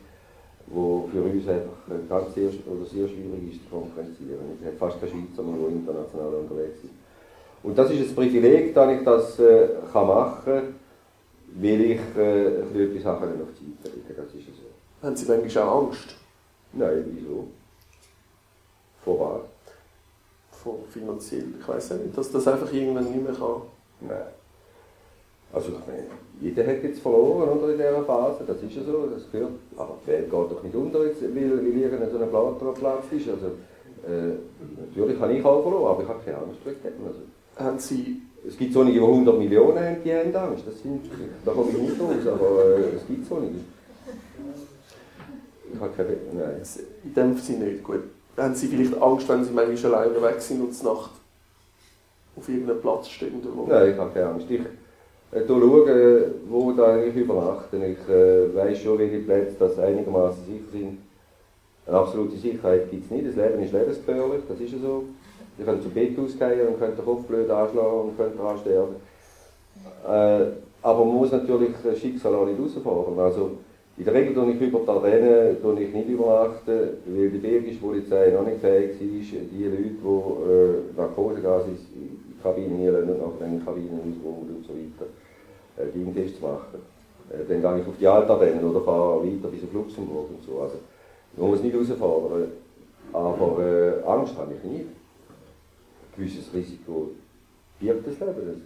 wo für uns einfach ganz sehr, oder sehr schwierig ist zu konkurrenzieren. Es hat fast keine Schweizer die international unterwegs sind. Und das ist ein Privileg, dass ich das äh, kann machen kann, weil ich äh, etwas Sachen auf die Seite legen Das ist so. Haben Sie manchmal auch Angst? Nein, wieso? Vor was? Vor finanziell, ich weiß nicht, dass das einfach irgendwann nicht mehr kann. Nein. Also ich meine, jeder hat jetzt verloren oder, in dieser Phase, das ist ja so, das gehört. Aber die Welt geht doch nicht unter, jetzt, weil, weil irgendein so ein Platz ist. Also, äh, natürlich habe ich auch verloren, aber ich habe keine Angst dagegen. Also, haben Sie... Es gibt solche, die 100 Millionen haben, die haben Angst. Das sind, da komme ich nicht raus, aber äh, es gibt solche. Ich habe keine... Nein. In dem Sinne nicht gut. Haben Sie vielleicht Angst, wenn Sie manchmal allein unterwegs sind und zur Nacht auf irgendeinem Platz stehen? Wo Nein, ich habe keine Angst. Ich äh, schaue, wo da ich übernachte. Ich äh, weiß schon, welche Plätze das einigermaßen sicher sind. Eine absolute Sicherheit gibt es nicht. Das Leben ist lebensgefährlich, das ist ja so. Ihr könnt zu Bett ausgehen und könnt den Kopf blöd anschlagen und könnt daran sterben. Äh, aber man muss natürlich das Schicksal auch nicht herausfordern. Also, in der Regel tue ich über die Ardennen ich nicht übernachten, weil die belgische Polizei noch nicht fähig ist, die Leute, die äh, Narkosegas in die Kabine hineinlassen und nachher in die Kabine ausruhen und so weiter, äh, zu machen. Äh, dann gehe ich auf die Altardennen oder fahre weiter bis auf Luxemburg und so. Also, man muss nicht herausfordern. Aber äh, Angst habe ich nicht gewisses Risiko birgt das Leben.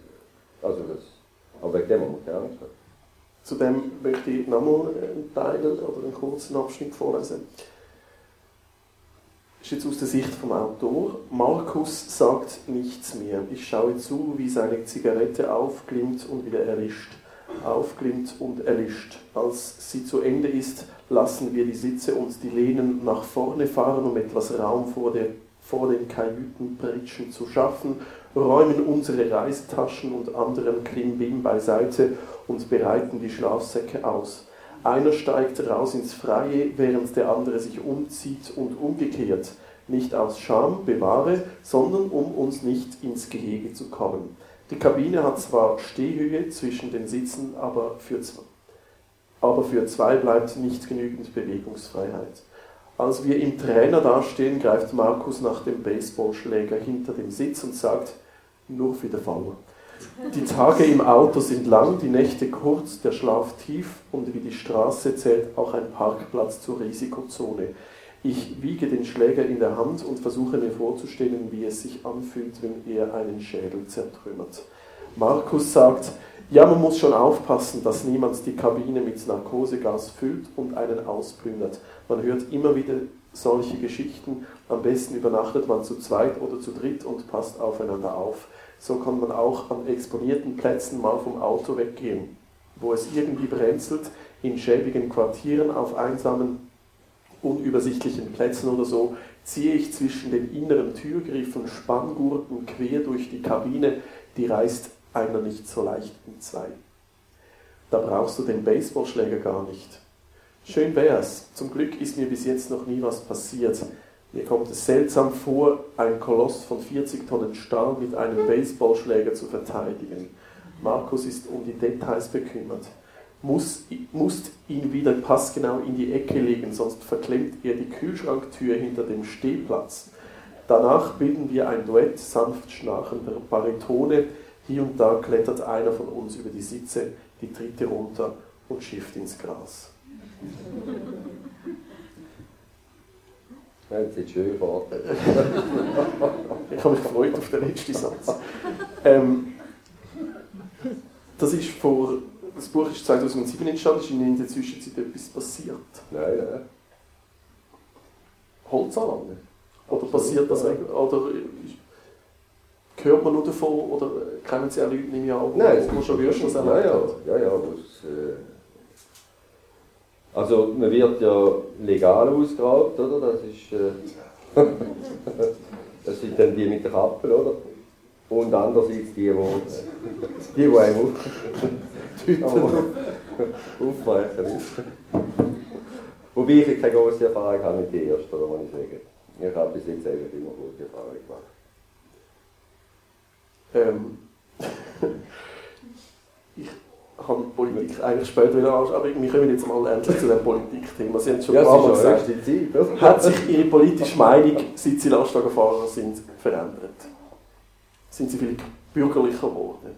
Also das, aber wegen dem muss man keine Angst haben. Zudem möchte ich nochmal einen Teil oder einen kurzen Abschnitt vorlesen. Ist jetzt aus der Sicht vom Autor. Markus sagt nichts mehr. Ich schaue zu, wie seine Zigarette aufglimmt und wieder erlischt. Aufglimmt und erlischt. Als sie zu Ende ist, lassen wir die Sitze und die Lehnen nach vorne fahren, um etwas Raum vor der vor den Kajütenpritschen zu schaffen, räumen unsere Reisetaschen und anderen Klimbim beiseite und bereiten die Schlafsäcke aus. Einer steigt raus ins Freie, während der andere sich umzieht und umgekehrt, nicht aus Scham bewahre, sondern um uns nicht ins Gehege zu kommen. Die Kabine hat zwar Stehhöhe zwischen den Sitzen, aber für, zwei, aber für zwei bleibt nicht genügend Bewegungsfreiheit. Als wir im Trainer dastehen, greift Markus nach dem Baseballschläger hinter dem Sitz und sagt, nur für den Fall. Die Tage im Auto sind lang, die Nächte kurz, der Schlaf tief und wie die Straße zählt auch ein Parkplatz zur Risikozone. Ich wiege den Schläger in der Hand und versuche mir vorzustellen, wie es sich anfühlt, wenn er einen Schädel zertrümmert. Markus sagt, ja, man muss schon aufpassen, dass niemand die Kabine mit Narkosegas füllt und einen ausplündert. Man hört immer wieder solche Geschichten. Am besten übernachtet man zu zweit oder zu dritt und passt aufeinander auf. So kann man auch an exponierten Plätzen mal vom Auto weggehen. Wo es irgendwie brenzelt, in schäbigen Quartieren auf einsamen, unübersichtlichen Plätzen oder so, ziehe ich zwischen den inneren Türgriffen Spanngurten quer durch die Kabine, die reißt einer nicht so leicht in zwei. Da brauchst du den Baseballschläger gar nicht. Schön wär's. Zum Glück ist mir bis jetzt noch nie was passiert. Mir kommt es seltsam vor, ein Koloss von 40 Tonnen Stahl mit einem Baseballschläger zu verteidigen. Markus ist um die Details bekümmert. Muss, musst ihn wieder passgenau in die Ecke legen, sonst verklemmt er die Kühlschranktür hinter dem Stehplatz. Danach bilden wir ein Duett sanft schnarchender Baritone, hier und da klettert einer von uns über die Sitze, die dritte runter und schifft ins Gras. Ja, das ist schön ich habe mich gefreut auf den letzten Satz. Ähm, das ist vor Das Buch ist 2007 entstanden, ist in der Zwischenzeit etwas passiert? Nein, nein. Holzanlage? Oder passiert das eigentlich? Oder hört man nur davon? Oder kennen Sie auch Leute, nehme ich an, Nein, die es schon Würstchen ja, ja, ja, ja, wo's, äh, Also man wird ja legal ausgeraubt, oder? Das ist äh, das sind dann die mit der Kappe, oder? Und andererseits die, wo die, die einem auf, aufbrechen ist. Wobei ich keine große Erfahrung habe mit der ersten, muss ich sagen. Ich habe bis jetzt eigentlich immer gute Erfahrungen gemacht. Ähm, habe Politik eigentlich später wieder anschauen, aber wir kommen jetzt mal endlich zu dem Politikthema. Sie haben es schon Ja, Mal gesagt. Zeit? Hat sich Ihre politische Meinung, seit Sie Lastwagenfahrer sind, verändert? Sind Sie vielleicht bürgerlicher geworden?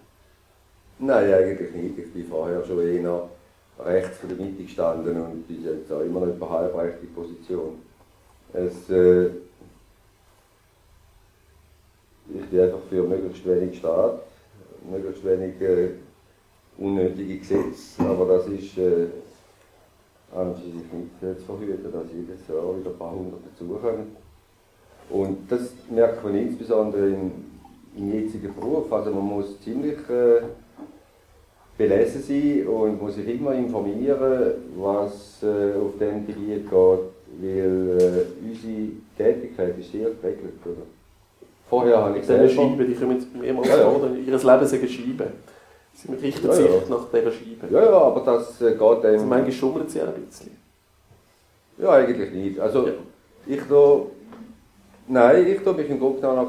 Nein, eigentlich nicht. Ich bin vorher schon eher rechts von der Mitte gestanden und bin jetzt auch immer noch in einer halbrechten Position. Es, äh, ich bin einfach für möglichst wenig Staat, möglichst wenig äh, unnötige Gesetze, aber das ist äh, an und für sich nicht zu verhüten, dass jedes Jahr wieder ein paar hundert dazukommen. Und das merkt man insbesondere im, im jetzigen Beruf. Also man muss ziemlich äh, belesen sein und muss sich immer informieren, was äh, auf dem Gebiet geht, weil äh, unsere Tätigkeit ist sehr geregelt. Oder? Vorher habe ich selber... Scheiben, die kommen mehrmals Ja, ja. vor, ihr Leben sind Scheiben. Sie richten Ja, sich ja. nach dieser Scheibe. Ja, ja, aber das äh, geht Also einem... manchmal schummelt sie auch ein bisschen. Ja, eigentlich nicht. Also Ja. ich da... Nein, ich tue mich im Grunde nach,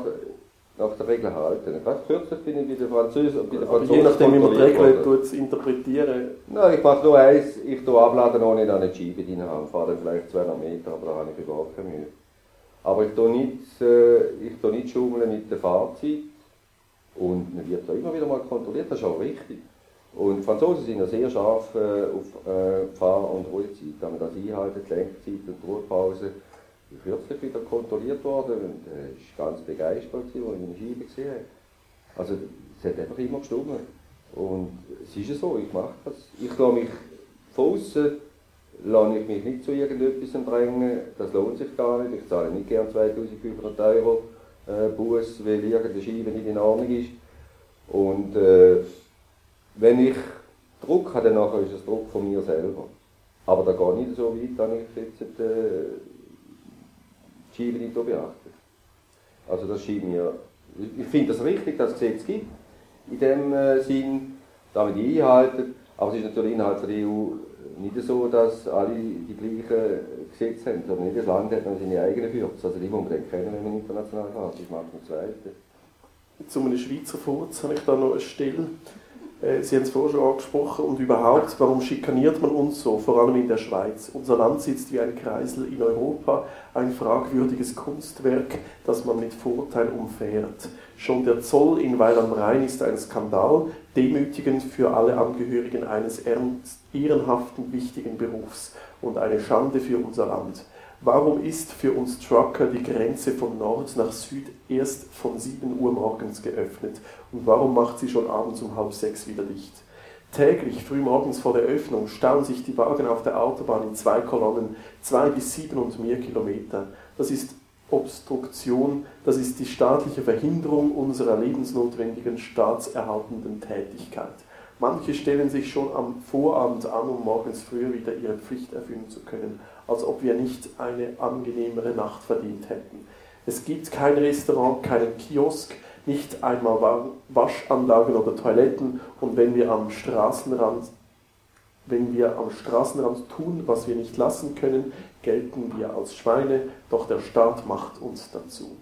nach der Regel halten. Ganz kürzlich bin ich bei den Franzosen... Bei den Franzosen je nachdem, wie man die Regeln interpretieren Nein, ich mache nur eins, ich tue abladen, ohne dass ich die Scheibe drin habe. fahre dann vielleicht 200 Meter, aber da habe ich überhaupt keine Mühe. Aber ich tue nicht, äh, ich nicht schummeln mit der Fahrzeit. Und man wird da immer wieder mal kontrolliert, das ist auch richtig. Und die Franzosen sind ja sehr scharf äh, auf äh, Fahr- und Ruhezeit. Wenn man das einhalten, Lenkzeit und die Ruhepause, ich kürzlich wieder kontrolliert worden und äh, ist ganz begeistert, als ich meine Scheibe gesehen habe. Also es hat einfach immer gestimmt. Und es ist ja so, ich mache das. Ich lasse mich von außen lasse ich mich nicht zu irgendetwas drängen, das lohnt sich gar nicht. Ich zahle nicht gern 2500 Euro äh, Buß, weil irgendeine Scheibe nicht in Ordnung ist. Und äh, wenn ich Druck habe, dann ist es Druck von mir selber. Aber da geht nicht so weit, dass ich jetzt äh, die Scheibe nicht beachte. Also das scheint mir, ich finde das richtig, dass es Gesetze gibt, in dem äh, Sinn, damit einhalten. Aber es ist natürlich innerhalb der EU nicht so, dass alle die gleichen Gesetze haben, sondern jedes Land hat dann seine eigenen Fürze. Also die muss man dann kennen, wenn man international fährt. Das macht man zweite. Zu einem Schweizer Furz habe ich da noch eine Stelle. Äh, Sie haben es vorher schon angesprochen. Und überhaupt, warum schikaniert man uns so, vor allem in der Schweiz? Unser Land sitzt wie ein Kreisel in Europa, ein fragwürdiges Kunstwerk, das man mit Vorteil umfährt. Schon der Zoll in Weil am Rhein ist ein Skandal, demütigend für alle Angehörigen eines ehrenhaften, wichtigen Berufs und eine Schande für unser Land. Warum ist für uns Trucker die Grenze von Nord nach Süd erst von 7 Uhr morgens geöffnet? Und warum macht sie schon abends um halb sechs wieder dicht? Täglich, frühmorgens vor der Öffnung, stauen sich die Wagen auf der Autobahn in zwei Kolonnen, zwei bis sieben und mehr Kilometer. Das ist Obstruktion, das ist die staatliche Verhinderung unserer lebensnotwendigen staatserhaltenden Tätigkeit. Manche stellen sich schon am Vorabend an, um morgens früher wieder ihre Pflicht erfüllen zu können, als ob wir nicht eine angenehmere Nacht verdient hätten. Es gibt kein Restaurant, keinen Kiosk, nicht einmal Wa- Waschanlagen oder Toiletten und wenn wir am Straßenrand wenn wir am Straßenrand tun, was wir nicht lassen können, gelten wir als Schweine, doch der Staat macht uns dazu.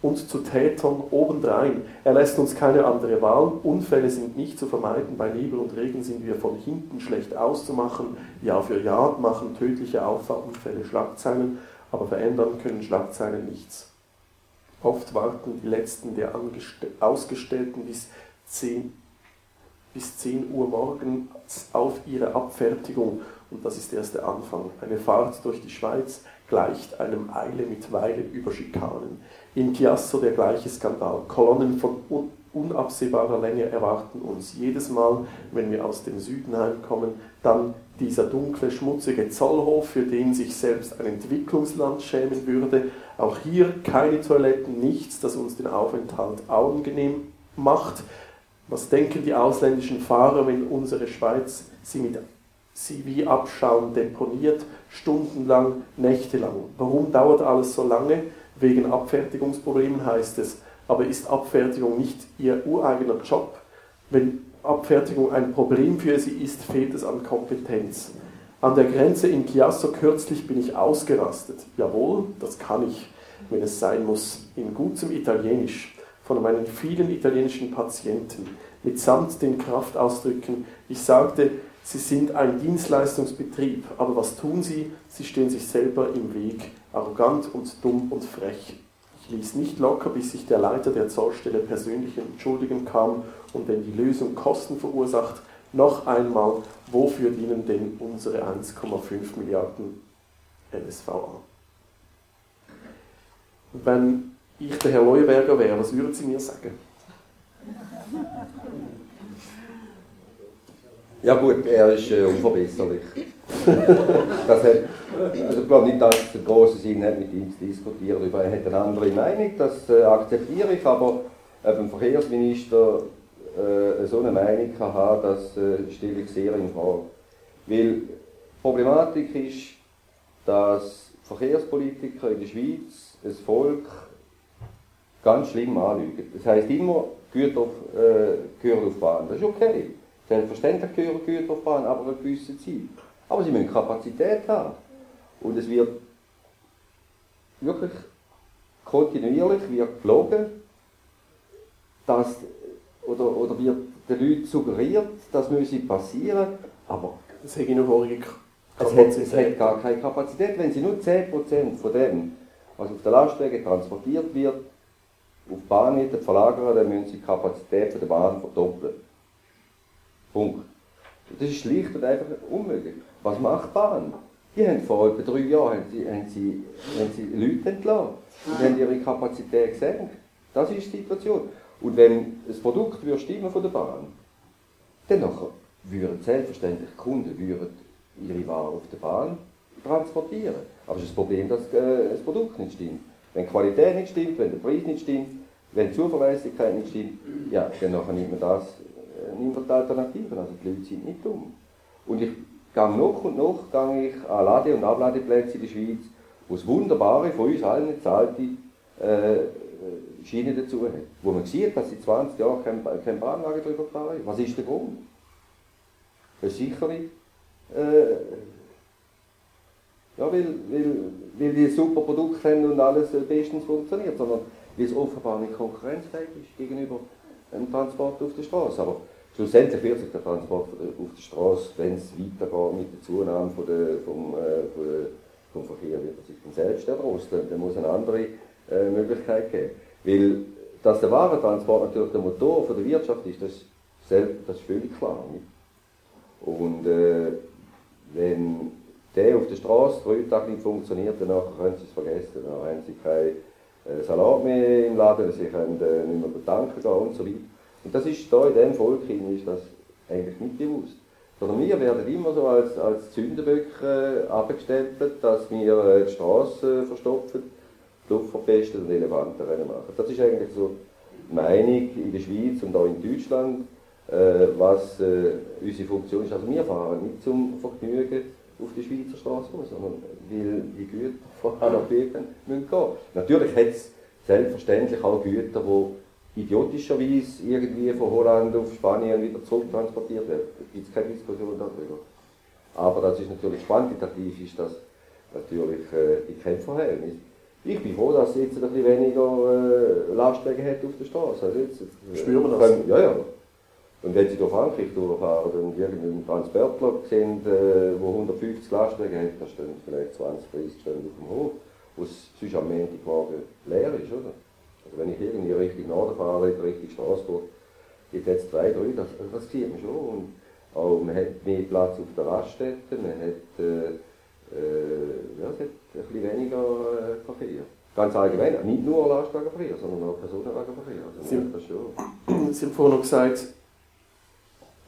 Und zu Tätern obendrein. Er lässt uns keine andere Wahl. Unfälle sind nicht zu vermeiden. Bei Nebel und Regen sind wir von hinten schlecht auszumachen. Jahr für Jahr machen tödliche Auffahrunfälle Schlagzeilen, aber verändern können Schlagzeilen nichts. Oft warten die letzten der Ausgestellten bis 10 bis 10 Uhr morgens auf ihre Abfertigung und das ist erst der Anfang. Eine Fahrt durch die Schweiz gleicht einem Eile mit Weile über Schikanen. In Chiasso der gleiche Skandal. Kolonnen von un unabsehbarer Länge erwarten uns jedes Mal, wenn wir aus dem Süden heimkommen, dann dieser dunkle, schmutzige Zollhof, für den sich selbst ein Entwicklungsland schämen würde. Auch hier keine Toiletten, nichts, das uns den Aufenthalt angenehm macht. Was denken die ausländischen Fahrer, wenn unsere Schweiz sie mit sie wie Abschaum deponiert, stundenlang, nächtelang? Warum dauert alles so lange? Wegen Abfertigungsproblemen heißt es. Aber ist Abfertigung nicht ihr ureigener Job? Wenn Abfertigung ein Problem für sie ist, fehlt es an Kompetenz. An der Grenze in Chiasso kürzlich bin ich ausgerastet. Jawohl, das kann ich, wenn es sein muss, in gutem Italienisch von meinen vielen italienischen Patienten, mitsamt den Kraftausdrücken. Ich sagte, sie sind ein Dienstleistungsbetrieb, aber was tun sie? Sie stehen sich selber im Weg, arrogant und dumm und frech. Ich ließ nicht locker, bis sich der Leiter der Zollstelle persönlich entschuldigen kam und wenn die Lösung Kosten verursacht, noch einmal, wofür dienen denn unsere 1,5 Milliarden LSVA? Wenn ich der Herr Leuberger wäre, was würden Sie mir sagen? Ja gut, er ist äh, unverbesserlich. das hat, also ich glaube nicht, dass es einen großen Sinn hat, mit ihm zu diskutieren. Er hat eine andere Meinung, das äh, akzeptiere ich, aber ein Verkehrsminister äh, so eine Meinung kann haben, das äh, stelle ich sehr in Frage. Weil die Problematik ist, dass Verkehrspolitiker in der Schweiz das Volk ganz schlimm anlügen. Das heisst immer, Güter äh, gehören auf Bahn. Das ist okay. Selbstverständlich gehören Güter auf Bahn, aber eine gewisse Zeit. Aber sie müssen Kapazität haben. Und es wird wirklich kontinuierlich wird gelogen, dass, oder, oder wird den Leuten suggeriert, das müsse passieren, aber es hat es hat, es hat gar keine Kapazität. Wenn sie nur 10% von dem, was auf der Lastwagen transportiert wird, auf die Bahn verlagern, dann müssen sie die Kapazität der Bahn verdoppeln. Punkt. Das ist schlicht und einfach unmöglich. Was macht die Bahn? Die haben vor etwa drei Jahren haben sie, haben sie, haben sie Leute entlassen und haben ihre Kapazität gesenkt. Das ist die Situation. Und wenn das Produkt würde stimmen von der Bahn, dann würden selbstverständlich die Kunden würden ihre Ware auf der Bahn transportieren. Aber es ist das Problem, dass äh, das Produkt nicht stimmt. Wenn die Qualität nicht stimmt, wenn der Preis nicht stimmt, wenn die Zuverlässigkeit nicht stimmt, ja, dann nimmt man das, äh, die Alternativen. Also die Leute sind nicht dumm. Und ich gehe noch und noch gehe ich an Lade- und Abladeplätze in der Schweiz, wo es wunderbare, von uns allen gezahlte äh, Schiene dazu hat. Wo man sieht, dass sie 20 Jahre kein, kein Bahnwagen drüber fahren. Was ist der Grund? Das ist sicher äh, ja, weil, weil, weil die super Produkte haben und alles bestens funktioniert, sondern weil es offenbar nicht konkurrenzfähig ist gegenüber einem Transport auf der Straße. Aber schlussendlich wird sich der Transport auf der Straße, wenn es weitergeht mit der Zunahme von der, vom, äh, von der, vom Verkehr, wird sich dann selbst erdrosseln. Dann muss eine andere äh, Möglichkeit geben. Weil, dass der Warentransport natürlich der Motor von der Wirtschaft ist, das, das ist völlig klar. Nicht? Und äh, wenn der auf der Straße drei Tage nicht funktioniert, dann können sie es vergessen. Dann haben sie kein äh, Salat mehr im Laden, sie können äh, nicht mehr bedanken gehen und so weiter. Und das ist da in diesem Volk ist das eigentlich nicht bewusst. Sondern wir werden immer so als, als Zündenböcke äh, abgestempelt, dass wir äh, die Straße verstopfen, die Luft verpesten und Elefantenrennen machen. Das ist eigentlich so die Meinung in der Schweiz und auch in Deutschland, äh, was äh, unsere Funktion ist. Also wir fahren nicht zum Vergnügen auf die Schweizer Straße sondern weil die Güter von A nach B gehen. Natürlich hat es selbstverständlich auch Güter, die idiotischerweise irgendwie von Holland auf Spanien wieder zurücktransportiert werden. Da gibt es keine Diskussion darüber. Aber das ist natürlich quantitativ, ist das natürlich äh, in keinem Verhältnis. Ich bin froh, dass es jetzt ein bisschen weniger äh, Lastwagen hat auf der Straße. Also jetzt, äh, Spüren wir das? ja, ja. Und wenn Sie durch Frankreich durchfahren und irgendeinen Transportler sehen, äh, wo 150 Lastwagen hat, dann stehen vielleicht 20, 30 Stunden auf dem Hof, wo es sonst am Montagmorgen leer ist, oder? Also wenn ich irgendwie Richtung Norden fahre, Richtung Straßburg, gibt es jetzt drei, drei, das, das sieht man schon. Und auch man hat mehr Platz auf der Raststätte, man hat, äh, äh, ja, es hat ein bisschen weniger äh, Verkehr. Ganz allgemein, nicht nur Lastwagenverkehr, sondern auch Personenwagenverkehr. Also Sie- das schon. Sie haben vorhin noch gesagt,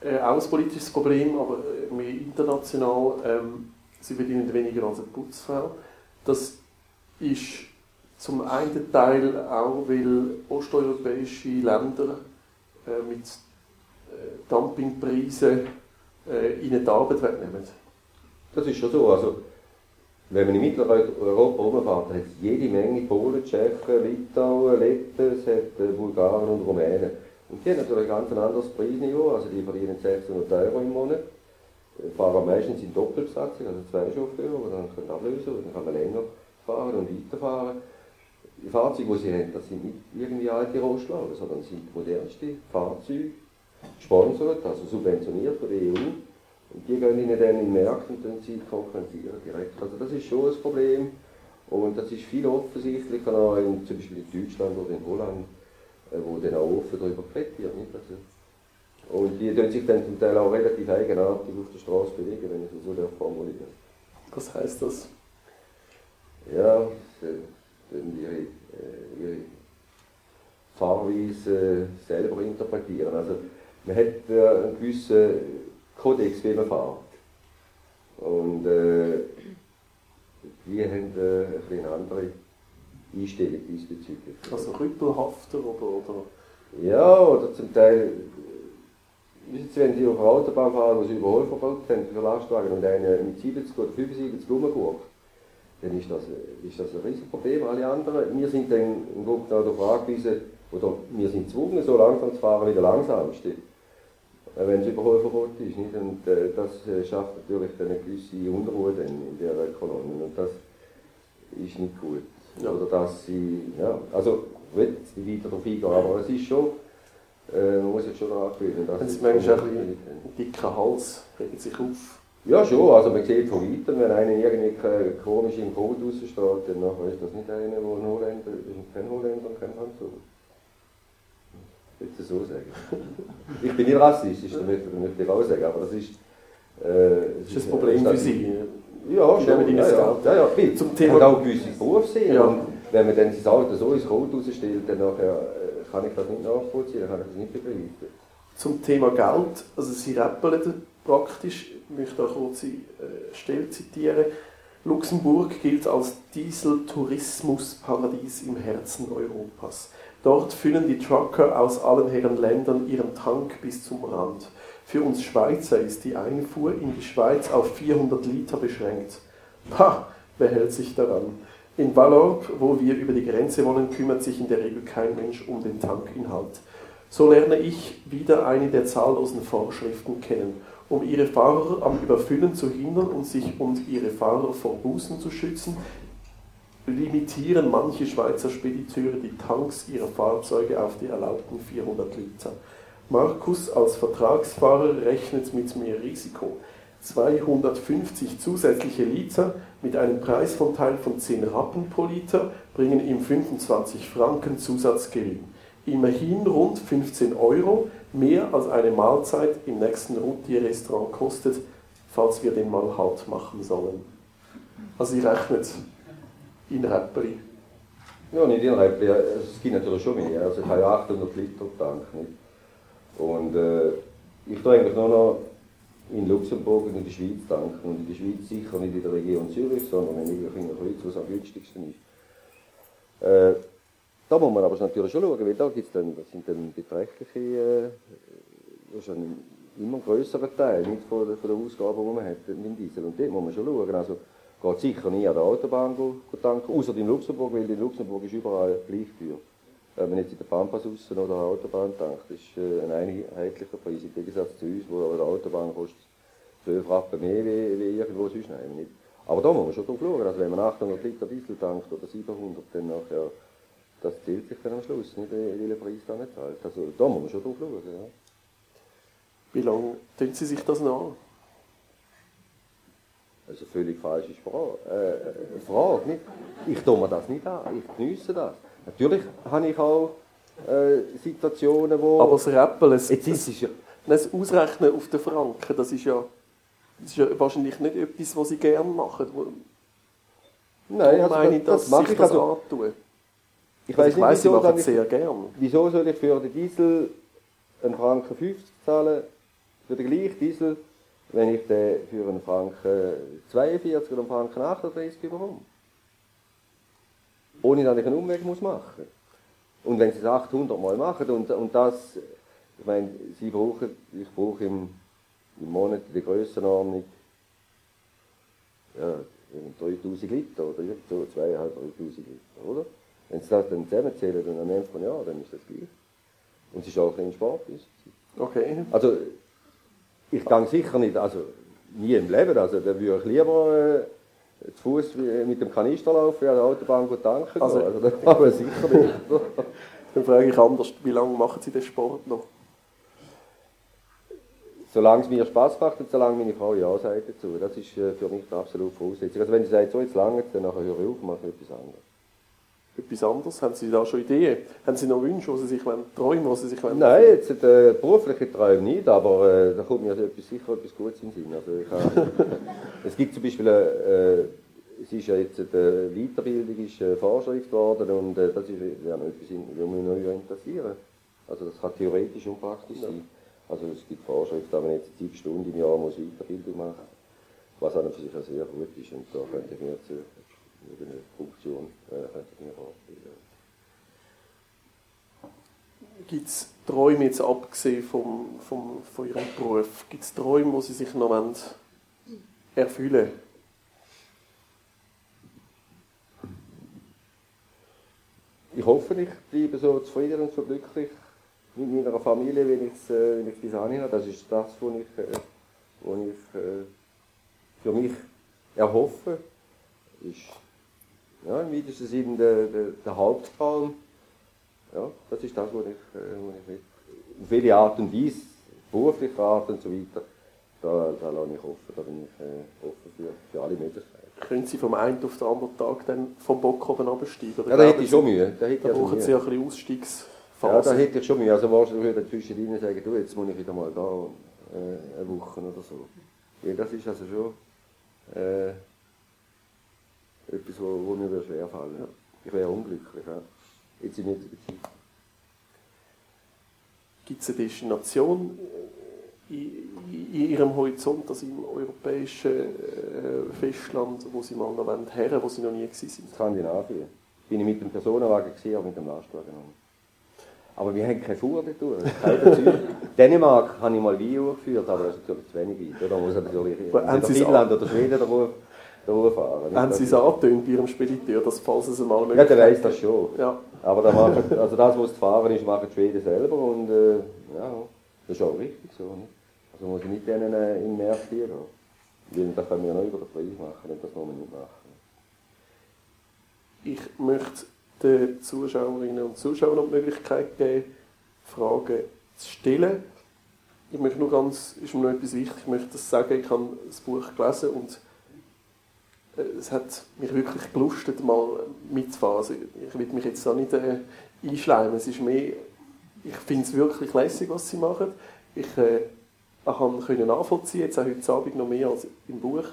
äh, auch ein politisches Problem, aber äh, mehr international. Ähm, sie verdienen weniger als eine Putzfrau. Das ist zum einen Teil auch, weil osteuropäische Länder äh, mit äh, Dumpingpreisen äh, ihnen die Arbeit wegnehmen. Das ist schon so. Also, wenn man in Mitteleuropa rumfährt, hat es jede Menge Polen, Tschechen, Litauen, Letten, es äh, Bulgaren und Rumänen. Und die haben natürlich ein ganz anderes Preisniveau, also die verdienen 600 Euro im Monat. Äh, fahren meistens in Doppelbesatzung, also zwei Chauffeure, die dann können ablösen und dann kann man länger fahren und weiterfahren. Die Fahrzeuge, die sie haben, das sind nicht irgendwie alte Rohstoffe, sondern sind modernste Fahrzeuge, gesponsert, also subventioniert von der EU. Und die gehen ihnen dann in die Märkte und dann sie konkurrenzieren direkt. Also das ist schon ein Problem. Und das ist viel offensichtlicher auch in, zum Beispiel in Deutschland oder in Holland, äh, wo dann auch offen darüber geredet wird. Also, und die tun sich dann zum Teil auch relativ eigenartig auf der Straße bewegen, wenn ich es so formulieren Was heißt das? Ja, sie tun ihre, äh, ihre Fahrweise selber interpretieren. Also man hat einen gewissen Kodex, wie man fährt. Und äh, die haben äh, ein bisschen eine andere Einstellung diesbezüglich. Also rüppelhafter oder, oder Ja, oder zum Teil, wenn Sie auf der Autobahn fahren, Sie Überholverbot haben für Lastwagen und einer mit 70 oder 75 rumguckt, dann ist das, ist das ein Riesenproblem. Alle anderen, wir sind dann im Grunde genommen darauf angewiesen, oder wir sind gezwungen, so langsam zu fahren wie der Langsamste, wenn es Überholverbot ist. Nicht? Und äh, das äh, schafft natürlich dann eine gewisse Unruhe dann in der Kolonie und das ist nicht gut. Ja. Oder dass sie, ja, also ich will jetzt nicht weiter darauf eingehen, aber es ist schon, äh, man muss sich schon daran gewöhnen. dass es manchmal ein dicken Hals, regen sich auf? Ja, schon, also man sieht von weitem, wenn einer irgendwie komisch im Code raussteht, dann nachher ist das nicht einer, der ein Holländer ist, kein Holländer und kein Franzose. Ich würde es so sagen. Ich bin nicht rassistisch, das möchte ich auch sagen, aber das ist... Äh, Das ist ein Problem für Sie. Ja, schon. Ja, ja, Geld? ja, ja, viel. Zum Thema- Thema... auch gewisse Berufssinn. Ja. Und wenn man dann sein Auto so ins Code rausstellt, dann nachher, äh, kann ich das nicht nachvollziehen, kann ich das nicht begreifen. Zum Thema Geld, also Sie rappeln praktisch, ich möchte auch kurz die äh, Stelle zitieren. Luxemburg gilt als Diesel-Tourismusparadies im Herzen Europas. Dort füllen die Trucker aus allen Herren Ländern ihren Tank bis zum Rand. Für uns Schweizer ist die Einfuhr in die Schweiz auf 400 Liter beschränkt. Ha, wer hält sich daran? In Vallorbe, wo wir über die Grenze wollen, kümmert sich in der Regel kein Mensch um den Tankinhalt. So lerne ich wieder eine der zahllosen Vorschriften kennen. Um ihre Fahrer am Überfüllen zu hindern und sich und ihre Fahrer vor Bußen zu schützen, limitieren manche Schweizer Spediteure die Tanks ihrer Fahrzeuge auf die erlaubten 400 Liter. Markus als Vertragsfahrer rechnet mit mehr Risiko. 250 zusätzliche Liter mit einem Preisvorteil von 10 Rappen pro Liter bringen ihm 25 Franken Zusatzgewinn. Immerhin rund 15 Euro, mehr als eine Mahlzeit im nächsten Routier-Restaurant kostet, falls wir den mal Halt machen sollen. Also ich rechnet in Räppeli. Ja, nicht in Räppli. Es gibt natürlich schon mehr. Also ich habe ja 800 Liter Tank. Nicht? Und äh, ich tue eigentlich nur noch in Luxemburg und in der Schweiz tanken. Und in der Schweiz sicher nicht in der Region Zürich, sondern in der wo es am günstigsten ist. Äh, da muss man aber natürlich schon schauen, weil da gibt's dann, das sind dann beträchtliche, äh, das ist ein immer grösserer Teil nicht von der, von der Ausgaben, die man hat mit Diesel. Und dort muss man schon schauen. Also, geht sicher nie an der Autobahn tanken, außer in Luxemburg, weil in Luxemburg ist überall gleich teuer. Wenn man jetzt in der Pampas aussen oder an der Autobahn tankt, ist äh, ein einheitlicher Preis im Gegensatz zu uns, wo an der Autobahn kostet 12 Rappen mehr wie, wie irgendwo sonst nein, nicht. Aber da muss man schon drauf schauen. Also wenn man 800 Liter Diesel tankt oder 700, dann nachher, das zählt sich dann am Schluss, nicht der Preis dann nicht zahlt. Also da muss man schon drauf schauen. Ja. Wie lange tun Sie sich das noch an? Also völlig falsche Frage. Äh, Frage nicht? Ich tue mir das nicht an, ich genieße das. Natürlich habe ich auch äh, Situationen, wo... Aber das Rappeln, das, jetzt ist es ja... das Ausrechnen auf den Franken, das ist ja, das ist ja wahrscheinlich nicht etwas, was Sie gerne machen. Wo- Nein, also meine das, dass das mache ich das also. antun. Ich Also weiß ich nicht, weiss, wieso, ich, sehr gern. wieso soll ich für den Diesel einen Franken 50 zahlen, für den gleichen Diesel, wenn ich den für einen Franken 42 oder einen Franken 38 bekomme. Ohne dass ich einen Umweg muss machen Und wenn sie es 800 Mal machen und, und das, ich meine, sie brauchen, ich brauche im, im Monat der Grössenordnung ja, 3000 Liter oder so, 2500 Liter, oder? Wenn sie das dann zusammenzählen, dann nimmt man ja, dann ist das gleich. Und es ist auch ein bisschen Sport. Okay. Also, ich gehe sicher nicht, also nie im Leben, also da würde ich lieber äh, zu Fuß mit dem Kanister laufen, an der Autobahn gut tanken Also-. Also, das machen wir sicher nicht. Dann frage ich anders, wie lange machen Sie den Sport noch? solange es mir Spaß macht und solange meine Frau Ja sagt dazu. Das ist äh, für mich die absolute Voraussetzung. Also wenn sie sagt, so jetzt lange, dann nachher höre ich auf und mache etwas anderes. Etwas anderes? Haben Sie da schon Ideen? Haben Sie noch Wünsche, die Sie sich wollen, Träume, die Sie sich wollen? Nein, jetzt äh, berufliche Träume nicht, aber äh, da kommt mir also etwas, sicher etwas Gutes in den Sinn. Also ich es gibt zum Beispiel, äh, es ist ja jetzt eine Weiterbildung ist äh, vorgeschrieben worden und äh, das ist ja noch etwas, was mich neu interessieren. Also das kann theoretisch und praktisch sein. Also es gibt Vorschriften, man jetzt sieben Stunden im Jahr muss Weiterbildung machen was an und für sich auch sehr gut ist und da könnte ich mir jetzt äh, irgendeine Funktion äh, ich mir vorstellen. Gibt es Träume, jetzt abgesehen vom, vom, von Ihrem Beruf, gibt es Träume, die Sie sich noch wollen erfüllen Ich hoffe, ich bleibe so zufrieden und so glücklich mit meiner Familie, wenn ich es äh, wenn ich's bis anhin habe. Das ist das, was ich, äh, was ich äh, für mich erhoffe. Ist ja, im weitesten Sinne der, der, der Haupttraum. Ja, das ist das, was ich, äh, ich will. Auf welche Art und Weise, berufliche Art und so weiter, da, da lasse ich offen, da bin ich äh, offen für, für alle Möglichkeiten. Können Sie vom einen auf den anderen Tag dann vom Bock oben absteigen? Ja, da hätte ich schon Mühe. Da, hätte Da also brauchen Mühe. Sie ein bisschen Ja, Ausstiegsphase. da hätte ich schon Mühe. Also wahrscheinlich würde ich zwischendrin sagen, du, jetzt muss ich wieder mal gehen, äh, eine Woche oder so. Ja, das ist also schon äh, etwas, wo, wo mir schwerfallen würde. Ich wäre unglücklich. Ja. Jetzt in jetziger Zeit. Gibt es eine Destination äh, in, in Ihrem Horizont, also im europäischen äh, Festland, wo Sie mal noch her, wo Sie noch nie sind? Skandinavien. Bin ich mit dem Personenwagen gesehen, aber mit dem Lastwagen noch. Aber wir haben keine Fuhr dort. Dänemark habe ich mal Wein geführt, aber das ist natürlich zu wenig weit. Da muss natürlich Finnland oder Schweden da fahren. Haben Sie es angetönt bei Ihrem Spediteur, dass falls es einmal Ja, der weiß das schon. Ja, Aber da machen, also das, was zu fahren ist, machen die Schweden selber und äh, ja, das ist auch richtig so. Nicht? Also muss ich nicht denen äh, in den März gehen. Weil das können wir noch über den Preis machen und das wollen wir nicht machen. ich möchte den Zuschauerinnen und Zuschauern noch die Möglichkeit geben, Fragen zu stellen. Ich möchte nur ganz, ist mir noch etwas wichtig, ich möchte das sagen, ich habe das Buch gelesen und es hat mich wirklich gelustet, mal mitzufahren. Ich will mich jetzt da nicht äh, einschleimen, es ist mehr, ich finde es wirklich lässig, was sie machen. Ich äh, konnte nachvollziehen, jetzt auch heute Abend noch mehr als im Buch,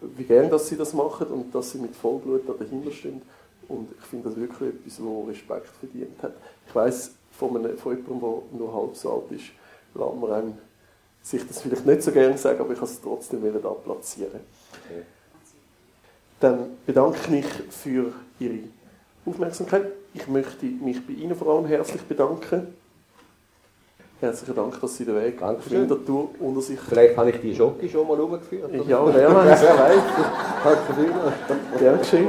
wie gerne dass sie das machen und dass sie mit Vollblut da dahinter stehen. Und ich finde das wirklich etwas, das Respekt verdient hat. Ich weiss von, einem, von jemandem, der nur halb so alt ist, lässt man einem sich das vielleicht nicht so gerne sagen, aber ich kann es trotzdem wieder da platzieren. Okay. Dann bedanke ich mich für Ihre Aufmerksamkeit. Ich möchte mich bei Ihnen vor allem herzlich bedanken. Herzlichen Dank, dass Sie den Weg Dankeschön. Winterthur unter sich... Vielleicht habe ich die Schocke schon mal rumgeführt. Ja, wer weiß. Danke vielmals. Gern geschehen.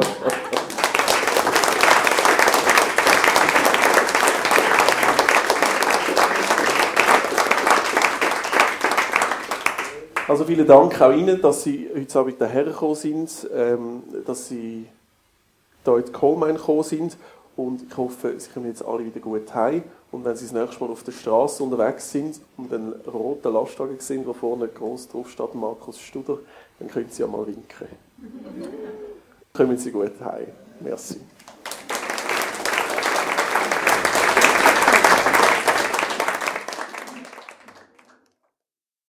Also vielen Dank auch Ihnen, dass Sie heute Abend hierher gekommen sind, ähm, dass Sie hier in die Coalmine gekommen sind und ich hoffe, Sie kommen jetzt alle wieder gut heim und wenn Sie das nächste Mal auf der Straße unterwegs sind und einen roten Lastwagen sehen, wo vorne groß drauf steht Markus Studer, dann können Sie ja mal winken. Kommen Sie gut heim. Merci.